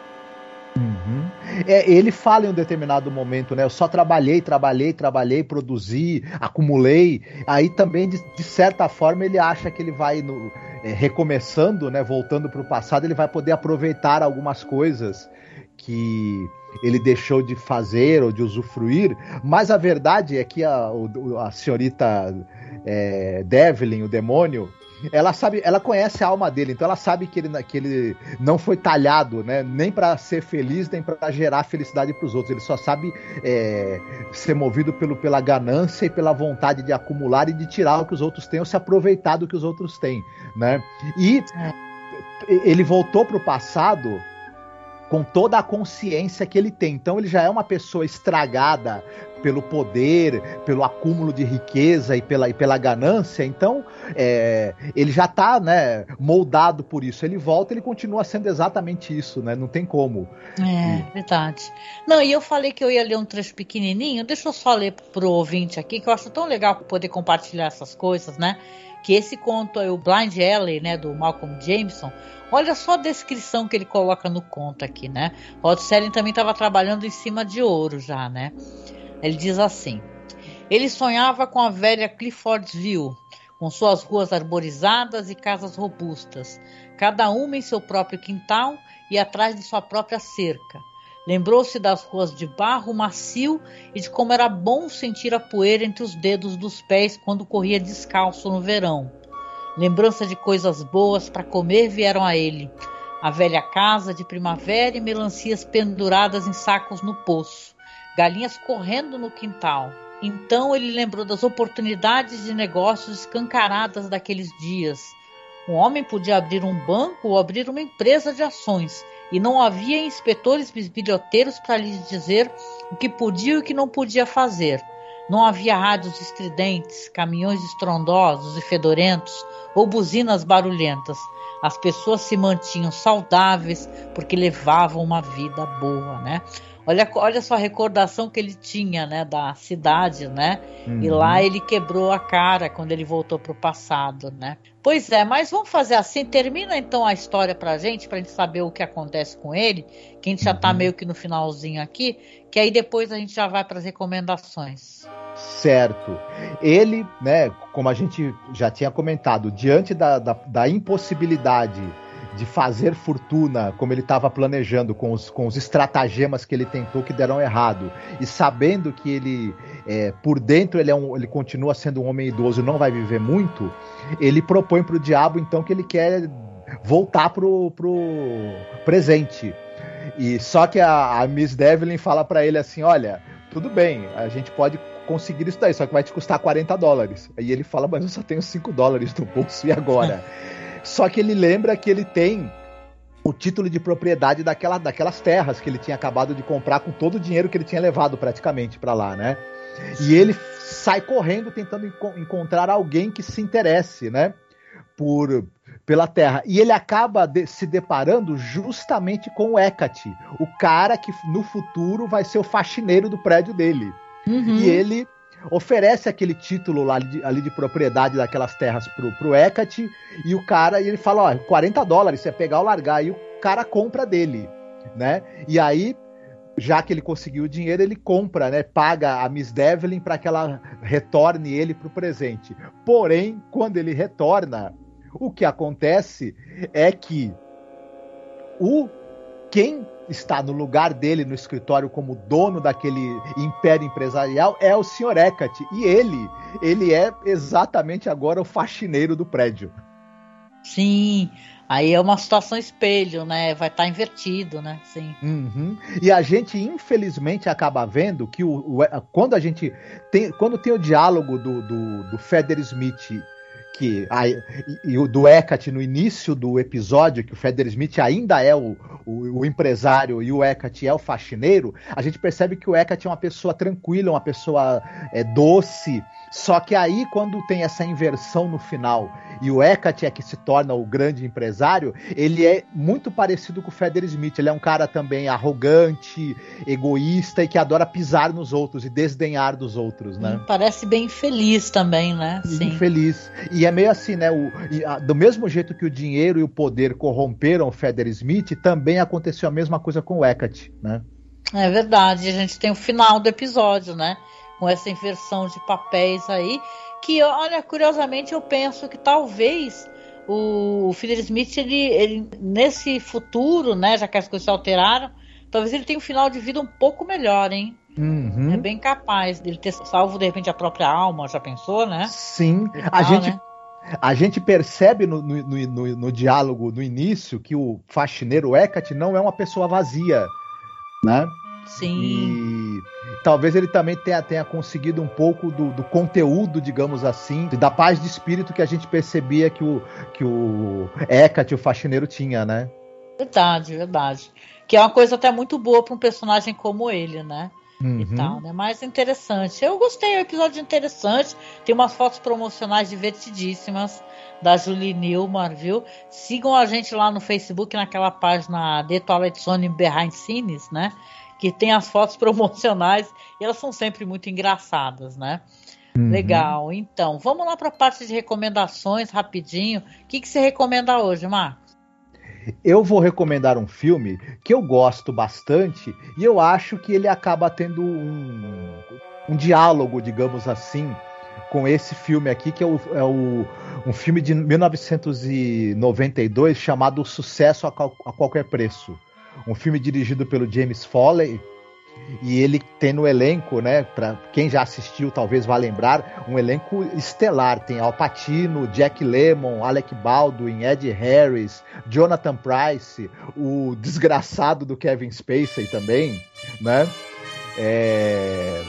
Uhum. É, ele fala em um determinado momento, né? Eu só trabalhei, trabalhei, trabalhei, produzi, acumulei. Aí também, de, de certa forma, ele acha que ele vai no, é, recomeçando, né, voltando para o passado, ele vai poder aproveitar algumas coisas que ele deixou de fazer ou de usufruir, mas a verdade é que a, a senhorita é, Devlin, o demônio, ela sabe, ela conhece a alma dele, então ela sabe que ele, que ele não foi talhado, né? Nem para ser feliz, nem para gerar felicidade para os outros. Ele só sabe é, ser movido pelo, pela ganância e pela vontade de acumular e de tirar o que os outros têm ou se aproveitar do que os outros têm, né? E ele voltou para o passado com toda a consciência que ele tem. Então ele já é uma pessoa estragada pelo poder, pelo acúmulo de riqueza e pela, e pela ganância. Então, é, ele já está né, moldado por isso. Ele volta ele continua sendo exatamente isso, né? Não tem como. É, e... verdade. Não, e eu falei que eu ia ler um trecho pequenininho. Deixa eu só ler pro ouvinte aqui, que eu acho tão legal poder compartilhar essas coisas, né? Que esse conto é o Blind Alley, né, do Malcolm Jameson. Olha só a descrição que ele coloca no conto aqui, né? Rod Serling também estava trabalhando em cima de ouro já, né? Ele diz assim: ele sonhava com a velha Cliffordsville, com suas ruas arborizadas e casas robustas, cada uma em seu próprio quintal e atrás de sua própria cerca. Lembrou-se das ruas de barro macio e de como era bom sentir a poeira entre os dedos dos pés quando corria descalço no verão. Lembrança de coisas boas para comer vieram a ele. A velha casa de primavera e melancias penduradas em sacos no poço, galinhas correndo no quintal. Então ele lembrou das oportunidades de negócios escancaradas daqueles dias um homem podia abrir um banco ou abrir uma empresa de ações, e não havia inspetores bisbilhoteiros para lhes dizer o que podia e o que não podia fazer. Não havia rádios estridentes, caminhões estrondosos e fedorentos ou buzinas barulhentas. As pessoas se mantinham saudáveis porque levavam uma vida boa, né? Olha, olha só a recordação que ele tinha, né, da cidade, né? Uhum. E lá ele quebrou a cara quando ele voltou para o passado, né? Pois é, mas vamos fazer assim, termina então a história pra gente, pra gente saber o que acontece com ele, que a gente já tá uhum. meio que no finalzinho aqui, que aí depois a gente já vai para as recomendações. Certo. Ele, né, como a gente já tinha comentado, diante da, da, da impossibilidade de fazer fortuna como ele estava planejando, com os, com os estratagemas que ele tentou que deram errado, e sabendo que ele, é, por dentro, ele, é um, ele continua sendo um homem idoso e não vai viver muito, ele propõe para o diabo, então, que ele quer voltar pro, pro presente. E só que a, a Miss Devlin fala para ele assim: olha, tudo bem, a gente pode conseguir isso daí, só que vai te custar 40 dólares. Aí ele fala, mas eu só tenho 5 dólares no bolso, e agora? <laughs> Só que ele lembra que ele tem o título de propriedade daquela, daquelas terras que ele tinha acabado de comprar com todo o dinheiro que ele tinha levado praticamente para lá, né? E ele sai correndo tentando enco encontrar alguém que se interesse, né? Por, pela terra. E ele acaba de, se deparando justamente com o Hecate, o cara que no futuro vai ser o faxineiro do prédio dele. Uhum. E ele oferece aquele título lá de, ali de propriedade daquelas terras pro, pro Hecate, e o cara, e ele fala, ó, 40 dólares, você pegar ou largar, e o cara compra dele, né? E aí, já que ele conseguiu o dinheiro, ele compra, né? Paga a Miss Devlin para que ela retorne ele pro presente. Porém, quando ele retorna, o que acontece é que o quem está no lugar dele no escritório como dono daquele império empresarial é o Sr. Hecate. E ele, ele é exatamente agora o faxineiro do prédio. Sim, aí é uma situação espelho, né? Vai estar tá invertido, né? Sim. Uhum. E a gente, infelizmente, acaba vendo que o, o, quando a gente tem, quando tem o diálogo do, do, do Feder Smith que a, e, e, o do Hecate no início do episódio, que o Feder Smith ainda é o, o, o, empresário e o Hecate é o faxineiro, a gente percebe que o Hecate é uma pessoa tranquila, uma pessoa é, doce, só que aí, quando tem essa inversão no final e o Hecate é que se torna o grande empresário, ele é muito parecido com o Feder Smith. Ele é um cara também arrogante, egoísta e que adora pisar nos outros e desdenhar dos outros, né? Parece bem infeliz também, né? Sim. Infeliz. E é meio assim, né? O, a, do mesmo jeito que o dinheiro e o poder corromperam o Feder Smith, também aconteceu a mesma coisa com o Hecate, né? É verdade. A gente tem o final do episódio, né? Com essa inversão de papéis aí, que olha, curiosamente eu penso que talvez o, o Smith, ele, ele, nesse futuro, né, já que as coisas se alteraram, talvez ele tenha um final de vida um pouco melhor, hein? Uhum. É bem capaz dele ter salvo de repente a própria alma, já pensou, né? Sim, a gente né? A gente percebe no, no, no, no, diálogo no início que o faxineiro Hecate não é uma pessoa vazia, né? Sim. E talvez ele também tenha, tenha conseguido um pouco do, do, conteúdo, digamos assim, da paz de espírito que a gente percebia que o, que o Hecate, o faxineiro, tinha, né? Verdade, verdade. Que é uma coisa até muito boa para um personagem como ele, né? uhum. e tal, né? Mas interessante. Eu gostei, é um episódio interessante. Tem umas fotos promocionais divertidíssimas da Julie Newmar, viu? Sigam a gente lá no Facebook, naquela página The Twilight Zone Behind Scenes, né? Que tem as fotos <laughs> promocionais e elas são sempre muito engraçadas, né? Uhum. Legal. Então, vamos lá para a parte de recomendações rapidinho. O que, que você recomenda hoje, Marcos? Eu vou recomendar um filme que eu gosto bastante e eu acho que ele acaba tendo um, um diálogo, digamos assim, com esse filme aqui, que é, o, é o, um filme de 1992 chamado Sucesso a, a Qualquer Preço. Um filme dirigido pelo James Foley e ele tem no elenco, né, para quem já assistiu talvez vá lembrar, um elenco estelar. Tem Al Pacino, Jack Lemmon, Alec Baldwin, Ed Harris, Jonathan Price, o desgraçado do Kevin Spacey também, né? É...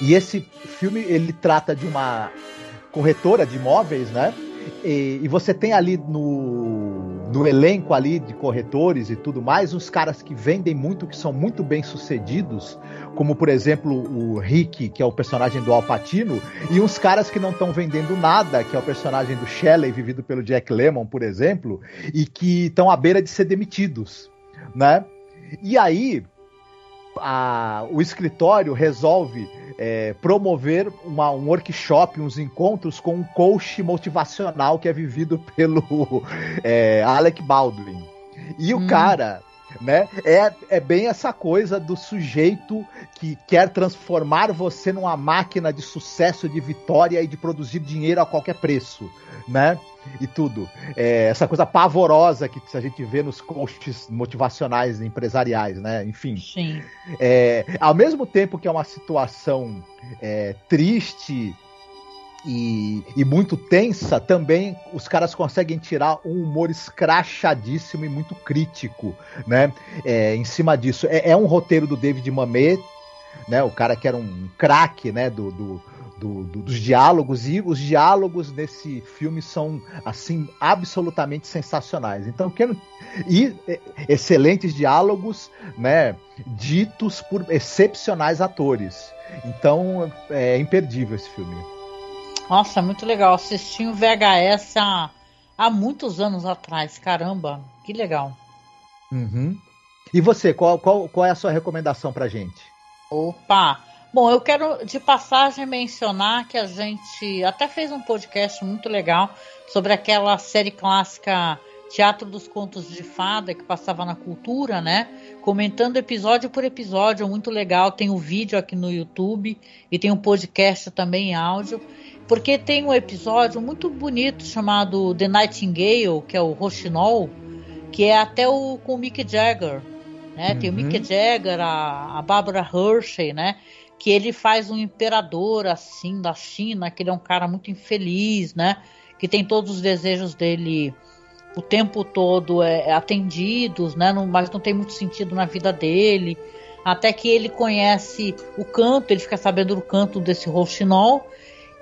E esse filme ele trata de uma corretora de imóveis, né? E, e, você tem ali no, no elenco ali de corretores e tudo mais, uns caras que vendem muito, que são muito bem sucedidos, como por exemplo o Rick, que é o personagem do Alpatino, e uns caras que não estão vendendo nada, que é o personagem do Shelley, vivido pelo Jack Lemmon, por exemplo, e que estão à beira de ser demitidos, né? E aí a, o escritório resolve é, promover uma, um workshop, uns encontros com um coach motivacional que é vivido pelo <laughs> é, Alec Baldwin. E hum. o cara, né, é, é bem essa coisa do sujeito que quer transformar você numa máquina de sucesso, de vitória e de produzir dinheiro a qualquer preço, né? E tudo. É, essa coisa pavorosa que a gente vê nos coaches motivacionais empresariais, né? Enfim. Sim. É, ao mesmo tempo que é uma situação é, triste e, e, muito tensa, também os caras conseguem tirar um humor escrachadíssimo e muito crítico, né? É, em cima disso. É, é, um roteiro do David Mamet, né? O cara que era um craque, né? Do, do, do, do, dos diálogos e os diálogos desse filme são assim absolutamente sensacionais. Então e excelentes diálogos, né, ditos por excepcionais atores. Então é imperdível esse filme. Nossa, muito legal. Assisti um VHS há, há muitos anos atrás. Caramba, que legal. Uhum. E você, qual, qual, qual é a sua recomendação pra gente? Opa! Bom, eu quero de passagem mencionar que a gente até fez um podcast muito legal sobre aquela série clássica Teatro dos Contos de Fada que passava na cultura, né? Comentando episódio por episódio, muito legal. Tem o um vídeo aqui no YouTube e tem um podcast também em áudio. Porque tem um episódio muito bonito chamado The Nightingale, que é o Rochinol, que é até o com o Mick Jagger. Né? Uhum. Tem o Mick uhum. Jagger, a, a Barbara Hershey, né? Que ele faz um imperador assim da China, que ele é um cara muito infeliz, né? Que tem todos os desejos dele o tempo todo é, é, atendidos, né? Não, mas não tem muito sentido na vida dele. Até que ele conhece o canto, ele fica sabendo do canto desse Rochinol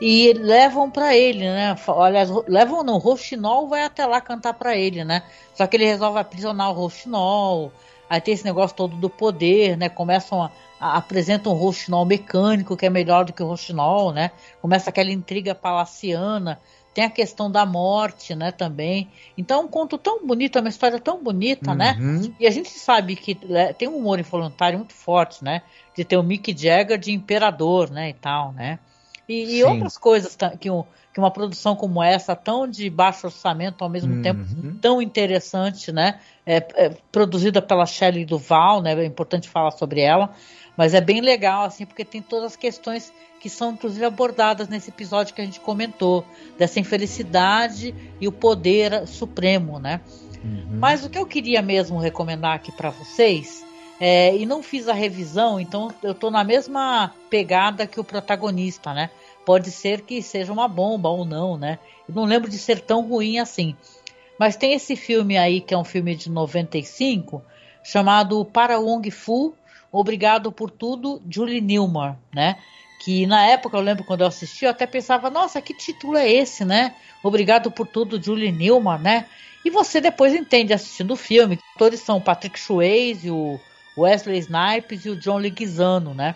e levam para ele, né? Olha, levam não, o Rochinol vai até lá cantar para ele, né? Só que ele resolve aprisionar o Rochinol. Aí tem esse negócio todo do poder, né? Começam a apresenta um roxinol mecânico que é melhor do que o roxinol, né? Começa aquela intriga palaciana, tem a questão da morte, né, também. Então, é um conto tão bonito, é uma história tão bonita, né? uhum. né? E a gente sabe que né, tem um humor involuntário muito forte, né? De ter o Mick Jagger de imperador, né, e tal, né? E, e outras coisas que, um, que uma produção como essa, tão de baixo orçamento, ao mesmo uhum. tempo tão interessante, né? É, é, produzida pela Shelley Duval, né? É importante falar sobre ela. Mas é bem legal, assim, porque tem todas as questões que são, inclusive, abordadas nesse episódio que a gente comentou, dessa infelicidade e o poder supremo, né? Uhum. Mas o que eu queria mesmo recomendar aqui para vocês, é, e não fiz a revisão, então eu tô na mesma pegada que o protagonista, né? Pode ser que seja uma bomba ou não, né? Eu não lembro de ser tão ruim assim. Mas tem esse filme aí, que é um filme de 95, chamado Para Wong Fu, Obrigado por Tudo, Julie Newmar, né? Que na época, eu lembro quando eu assisti, eu até pensava, nossa, que título é esse, né? Obrigado por Tudo, Julie Newmar, né? E você depois entende assistindo o filme, todos são Patrick Swayze, o, Wesley Snipes e o John Leguizamo, né?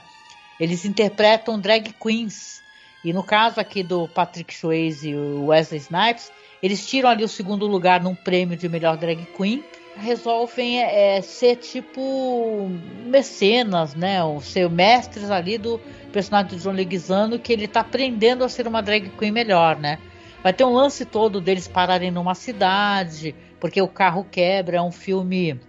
Eles interpretam drag queens. E no caso aqui do Patrick Swayze e o Wesley Snipes, eles tiram ali o segundo lugar num prêmio de melhor drag queen. Resolvem é, ser tipo mecenas, né? Ou ser mestres ali do personagem do John Leguizamo, que ele tá aprendendo a ser uma drag queen melhor, né? Vai ter um lance todo deles pararem numa cidade, porque o carro quebra. É um filme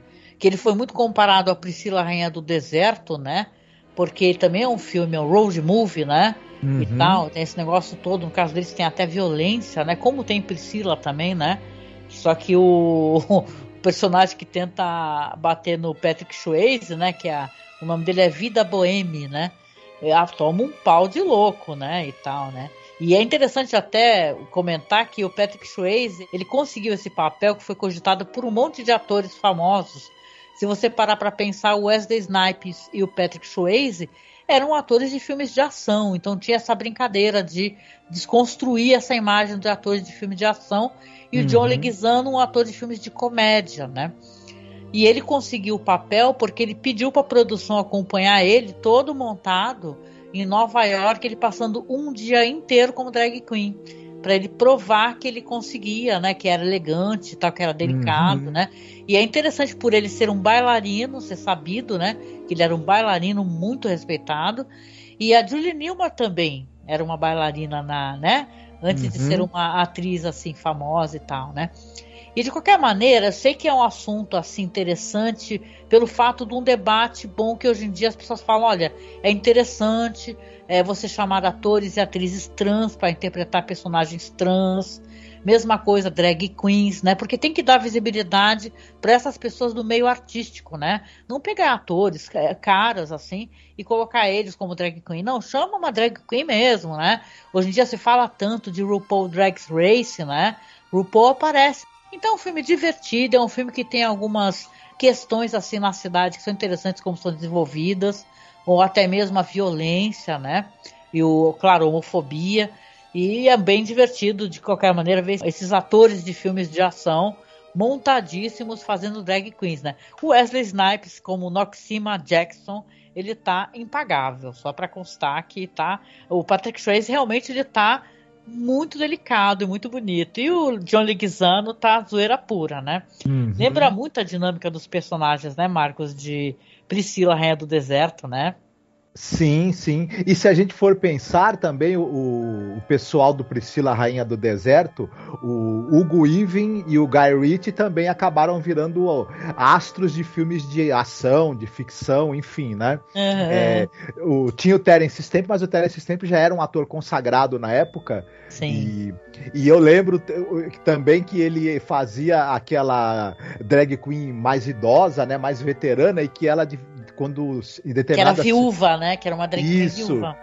que ele foi muito comparado a Priscila Rainha do Deserto, né? Porque também é um filme, é um road movie, né? Uhum. E tal, tem esse negócio todo. No caso deles tem até violência, né? Como tem Priscila também, né? Só que o, <laughs> o personagem que tenta bater no Patrick Swayze, né? Que é o nome dele é Vida Boheme, né? É, toma um pau de louco, né? E tal, né? E é interessante até comentar que o Patrick Swayze, ele conseguiu esse papel que foi cogitado por um monte de atores famosos. Se você parar para pensar, o Wesley Snipes e o Patrick Swayze eram atores de filmes de ação, então tinha essa brincadeira de desconstruir essa imagem de atores de filme de ação e uhum. o John Leguizamo um ator de filmes de comédia, né? E ele conseguiu o papel porque ele pediu para a produção acompanhar ele todo montado em Nova York, ele passando um dia inteiro como drag queen, para ele provar que ele conseguia, né, que era elegante, tal, que era delicado, uhum. né? E é interessante por ele ser um bailarino, ser sabido, né, que ele era um bailarino muito respeitado, e a Julie Newmar também era uma bailarina na, né, antes uhum. de ser uma atriz assim famosa e tal, né? E de qualquer maneira, eu sei que é um assunto assim interessante pelo fato de um debate bom que hoje em dia as pessoas falam, olha, é interessante é, você chamar atores e atrizes trans para interpretar personagens trans. Mesma coisa, drag queens, né? Porque tem que dar visibilidade para essas pessoas do meio artístico, né? Não pegar atores, caras assim, e colocar eles como drag queen. Não, chama uma drag queen mesmo, né? Hoje em dia se fala tanto de RuPaul Drag Race, né? RuPaul aparece então é um filme divertido, é um filme que tem algumas questões assim na cidade que são interessantes como são desenvolvidas, ou até mesmo a violência, né? E o, claro, homofobia. E é bem divertido, de qualquer maneira, ver esses atores de filmes de ação montadíssimos fazendo drag queens, né? O Wesley Snipes como Noxima Jackson, ele tá impagável, só para constar que tá o Patrick Swayze realmente ele tá muito delicado e muito bonito. E o John Leguizamo tá zoeira pura, né? Uhum. Lembra muito a dinâmica dos personagens, né, Marcos? De Priscila, Rainha do Deserto, né? Sim, sim. E se a gente for pensar também, o, o pessoal do Priscila Rainha do Deserto, o Hugo Even e o Guy Ritchie também acabaram virando astros de filmes de ação, de ficção, enfim, né? Uhum. É, o, tinha o Terence Stamp, mas o Terence Stamp já era um ator consagrado na época. Sim. E, e eu lembro também que ele fazia aquela drag queen mais idosa, né, mais veterana, e que ela quando em determinadas... Que era viúva, né? Que era uma drag Isso. viúva.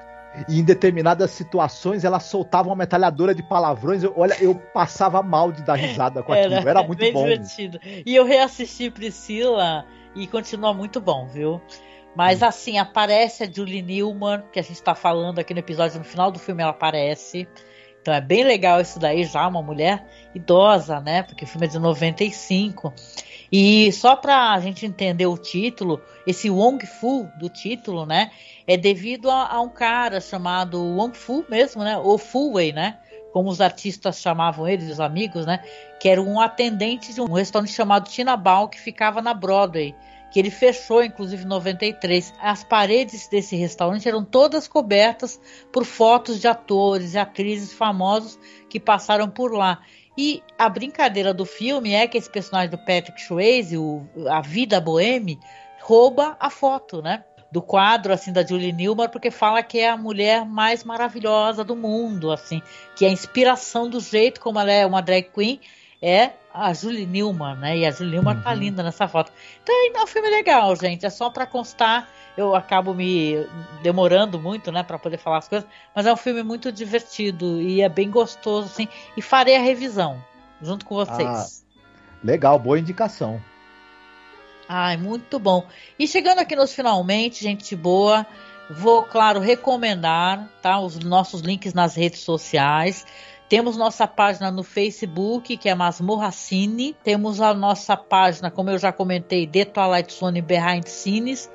E em determinadas situações ela soltava uma metralhadora de palavrões. Eu, olha, eu passava mal de dar risada com era, aquilo. Era muito bem bom. divertido. E eu reassisti Priscila e continua muito bom, viu? Mas hum. assim, aparece a Julie Newman, que a gente está falando aqui no episódio, no final do filme ela aparece. Então é bem legal isso daí, já uma mulher idosa, né? Porque o filme é de 95. E só para a gente entender o título, esse Wong Fu do título, né, é devido a, a um cara chamado Wong Fu mesmo, né, ou Fu Wei, né, como os artistas chamavam eles, os amigos, né, que era um atendente de um restaurante chamado Tina Bao que ficava na Broadway que ele fechou inclusive em 93. As paredes desse restaurante eram todas cobertas por fotos de atores e atrizes famosos que passaram por lá. E a brincadeira do filme é que esse personagem do Patrick Swayze, o, a vida boêmia, rouba a foto, né? Do quadro, assim, da Julie Newmar, porque fala que é a mulher mais maravilhosa do mundo, assim. Que a inspiração do jeito como ela é uma drag queen é a Julie Newmar, né? E a Julie Newmar tá uhum. tá linda nessa foto. Então é um filme legal, gente. É só para constar. Eu acabo me demorando muito, né, para poder falar as coisas. Mas é um filme muito divertido e é bem gostoso, assim. E farei a revisão junto com vocês. Ah, legal, boa indicação. Ai, muito bom. E chegando aqui nos finalmente, gente boa. Vou, claro, recomendar, tá? Os nossos links nas redes sociais. Temos nossa página no Facebook, que é Masmorra Cine. Temos a nossa página, como eu já comentei, The Twilight Zone Behind Scenes,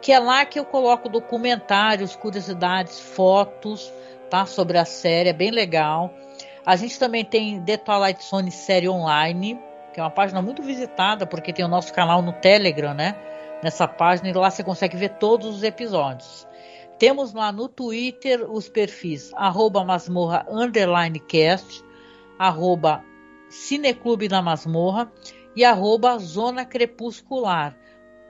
que é lá que eu coloco documentários, curiosidades, fotos, tá? Sobre a série, é bem legal. A gente também tem The Twilight Zone Série Online, que é uma página muito visitada, porque tem o nosso canal no Telegram, né? Nessa página, e lá você consegue ver todos os episódios. Temos lá no Twitter os perfis arroba masmorra underline cast, arroba cineclube da masmorra e arroba zona crepuscular.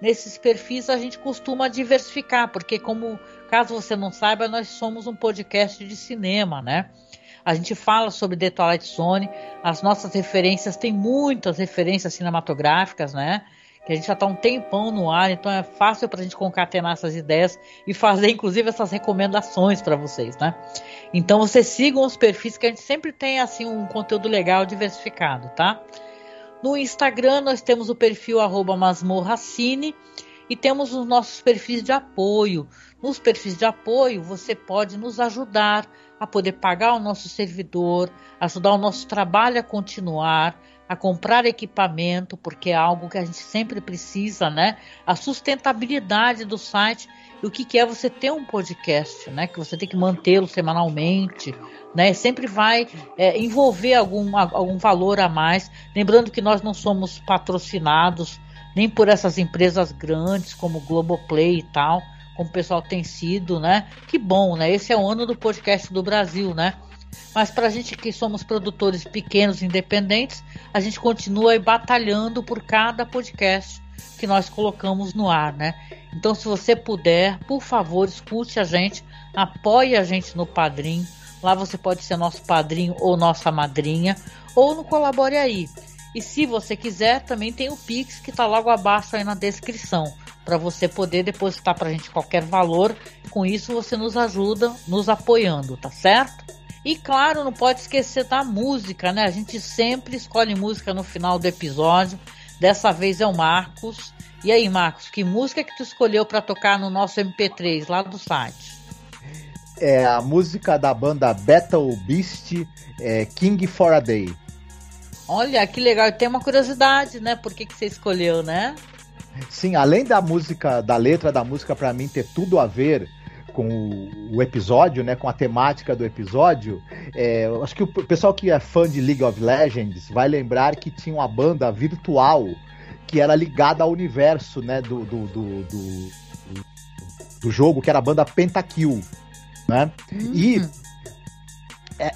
Nesses perfis a gente costuma diversificar, porque como caso você não saiba, nós somos um podcast de cinema, né? A gente fala sobre The Twilight Zone, as nossas referências, tem muitas referências cinematográficas, né? Que a gente já está um tempão no ar, então é fácil para a gente concatenar essas ideias e fazer, inclusive, essas recomendações para vocês, né? Então vocês sigam os perfis que a gente sempre tem assim um conteúdo legal diversificado, tá? No Instagram nós temos o perfil masmorracine e temos os nossos perfis de apoio. Nos perfis de apoio você pode nos ajudar a poder pagar o nosso servidor, ajudar o nosso trabalho a continuar, a comprar equipamento, porque é algo que a gente sempre precisa, né? A sustentabilidade do site e o que, que é você ter um podcast, né? Que você tem que mantê-lo semanalmente, né? Sempre vai é, envolver algum, algum valor a mais. Lembrando que nós não somos patrocinados nem por essas empresas grandes como Globoplay e tal como o pessoal tem sido, né? Que bom, né? Esse é o ano do podcast do Brasil, né? Mas para a gente que somos produtores pequenos, independentes, a gente continua batalhando por cada podcast que nós colocamos no ar, né? Então, se você puder, por favor, escute a gente, apoie a gente no Padrim. Lá você pode ser nosso padrinho ou nossa madrinha, ou no Colabore Aí. E se você quiser, também tem o Pix que está logo abaixo aí na descrição para você poder depositar para a gente qualquer valor. Com isso, você nos ajuda nos apoiando, tá certo? E claro, não pode esquecer da música, né? A gente sempre escolhe música no final do episódio. Dessa vez é o Marcos. E aí, Marcos, que música que tu escolheu para tocar no nosso MP3 lá do site? É a música da banda Battle Beast, é King for a Day. Olha, que legal. Tem uma curiosidade, né? Por que, que você escolheu, né? Sim, além da música, da letra da música para mim ter tudo a ver com o, episódio, né, com a temática do episódio, é, acho que o pessoal que é fã de League of Legends vai lembrar que tinha uma banda virtual que era ligada ao universo, né, do, do, do, do, do jogo, que era a banda Pentakill, né? Uhum. E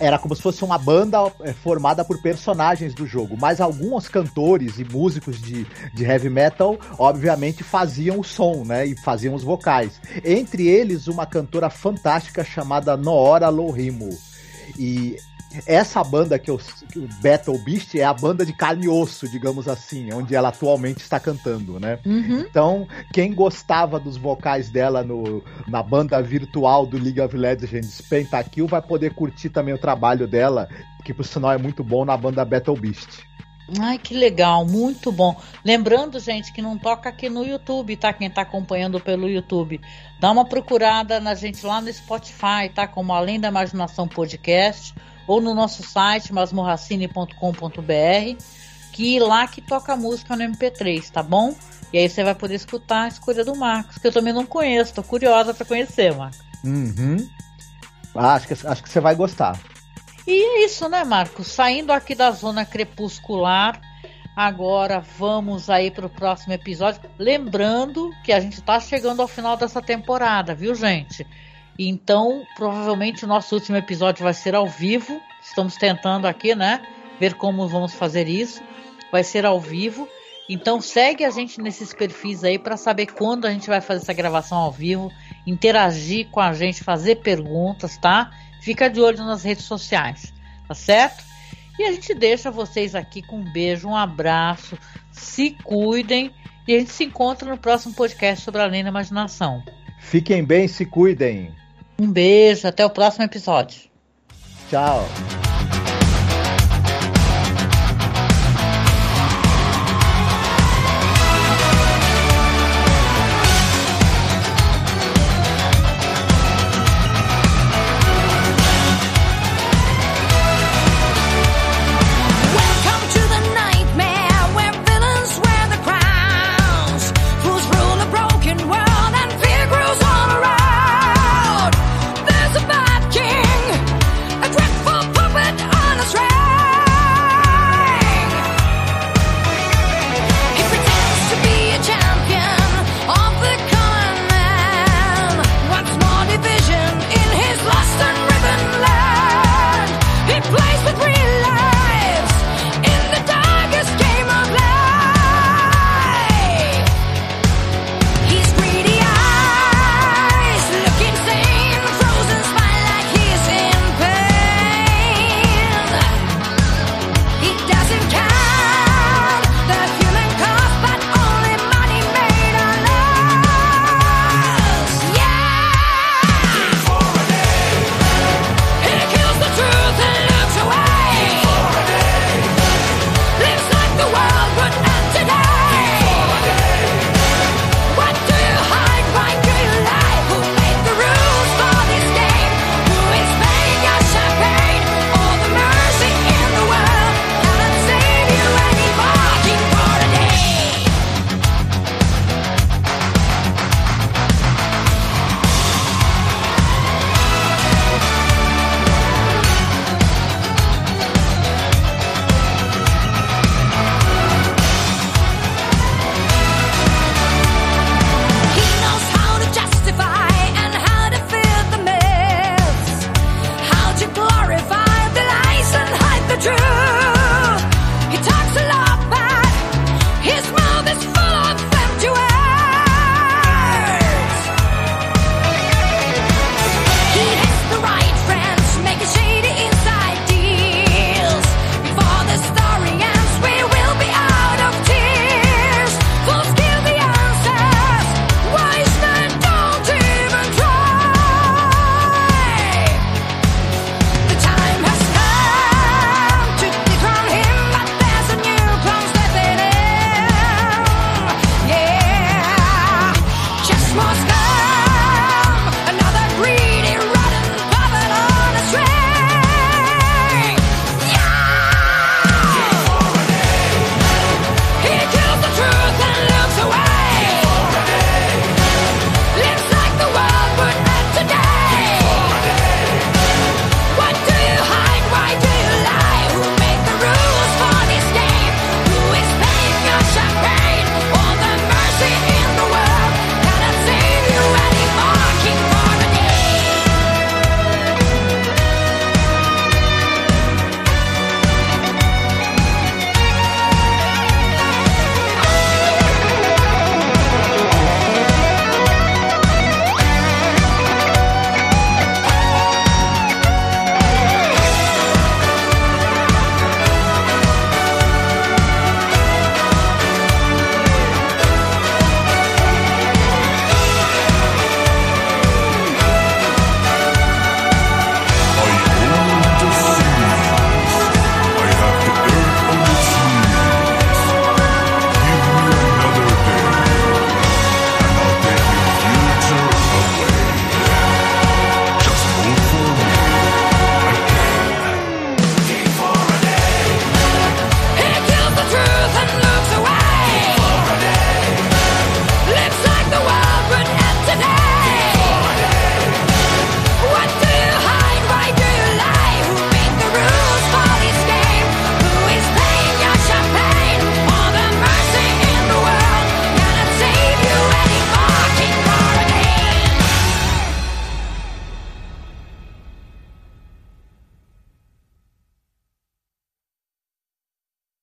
era como se fosse uma banda é, formada por personagens do jogo, mas alguns cantores e músicos de, de heavy metal, obviamente, faziam o som, né? E faziam os vocais. Entre eles, uma cantora fantástica chamada Noora Lohimo. E essa banda que, eu, que o Battle Beast é a banda de carne e osso, digamos assim, onde ela atualmente está cantando, né? Uhum. Então, quem gostava dos vocais dela no, na banda virtual do League of Legends Pentakill vai poder curtir também o trabalho dela, que por sinal é muito bom na banda Battle Beast. Ai, que legal, muito bom. Lembrando, gente, que não toca aqui no YouTube, tá? Quem tá acompanhando pelo YouTube. Dá uma procurada na gente lá no Spotify, tá? Como Além da Imaginação Podcast ou no nosso site masmorracine.com.br, que lá que toca música no MP3, tá bom? E aí você vai poder escutar a escolha do Marcos, que eu também não conheço, tô curiosa para conhecer, Marcos. Uhum. Ah, acho, que, acho que você vai gostar. E é isso, né, Marcos? Saindo aqui da zona crepuscular, agora vamos aí para o próximo episódio. Lembrando que a gente está chegando ao final dessa temporada, viu, gente? Então, provavelmente o nosso último episódio vai ser ao vivo. Estamos tentando aqui, né? Ver como vamos fazer isso. Vai ser ao vivo. Então, segue a gente nesses perfis aí para saber quando a gente vai fazer essa gravação ao vivo, interagir com a gente, fazer perguntas, tá? Fica de olho nas redes sociais, tá certo? E a gente deixa vocês aqui com um beijo, um abraço, se cuidem e a gente se encontra no próximo podcast sobre Além da Imaginação. Fiquem bem, se cuidem. Um beijo, até o próximo episódio. Tchau.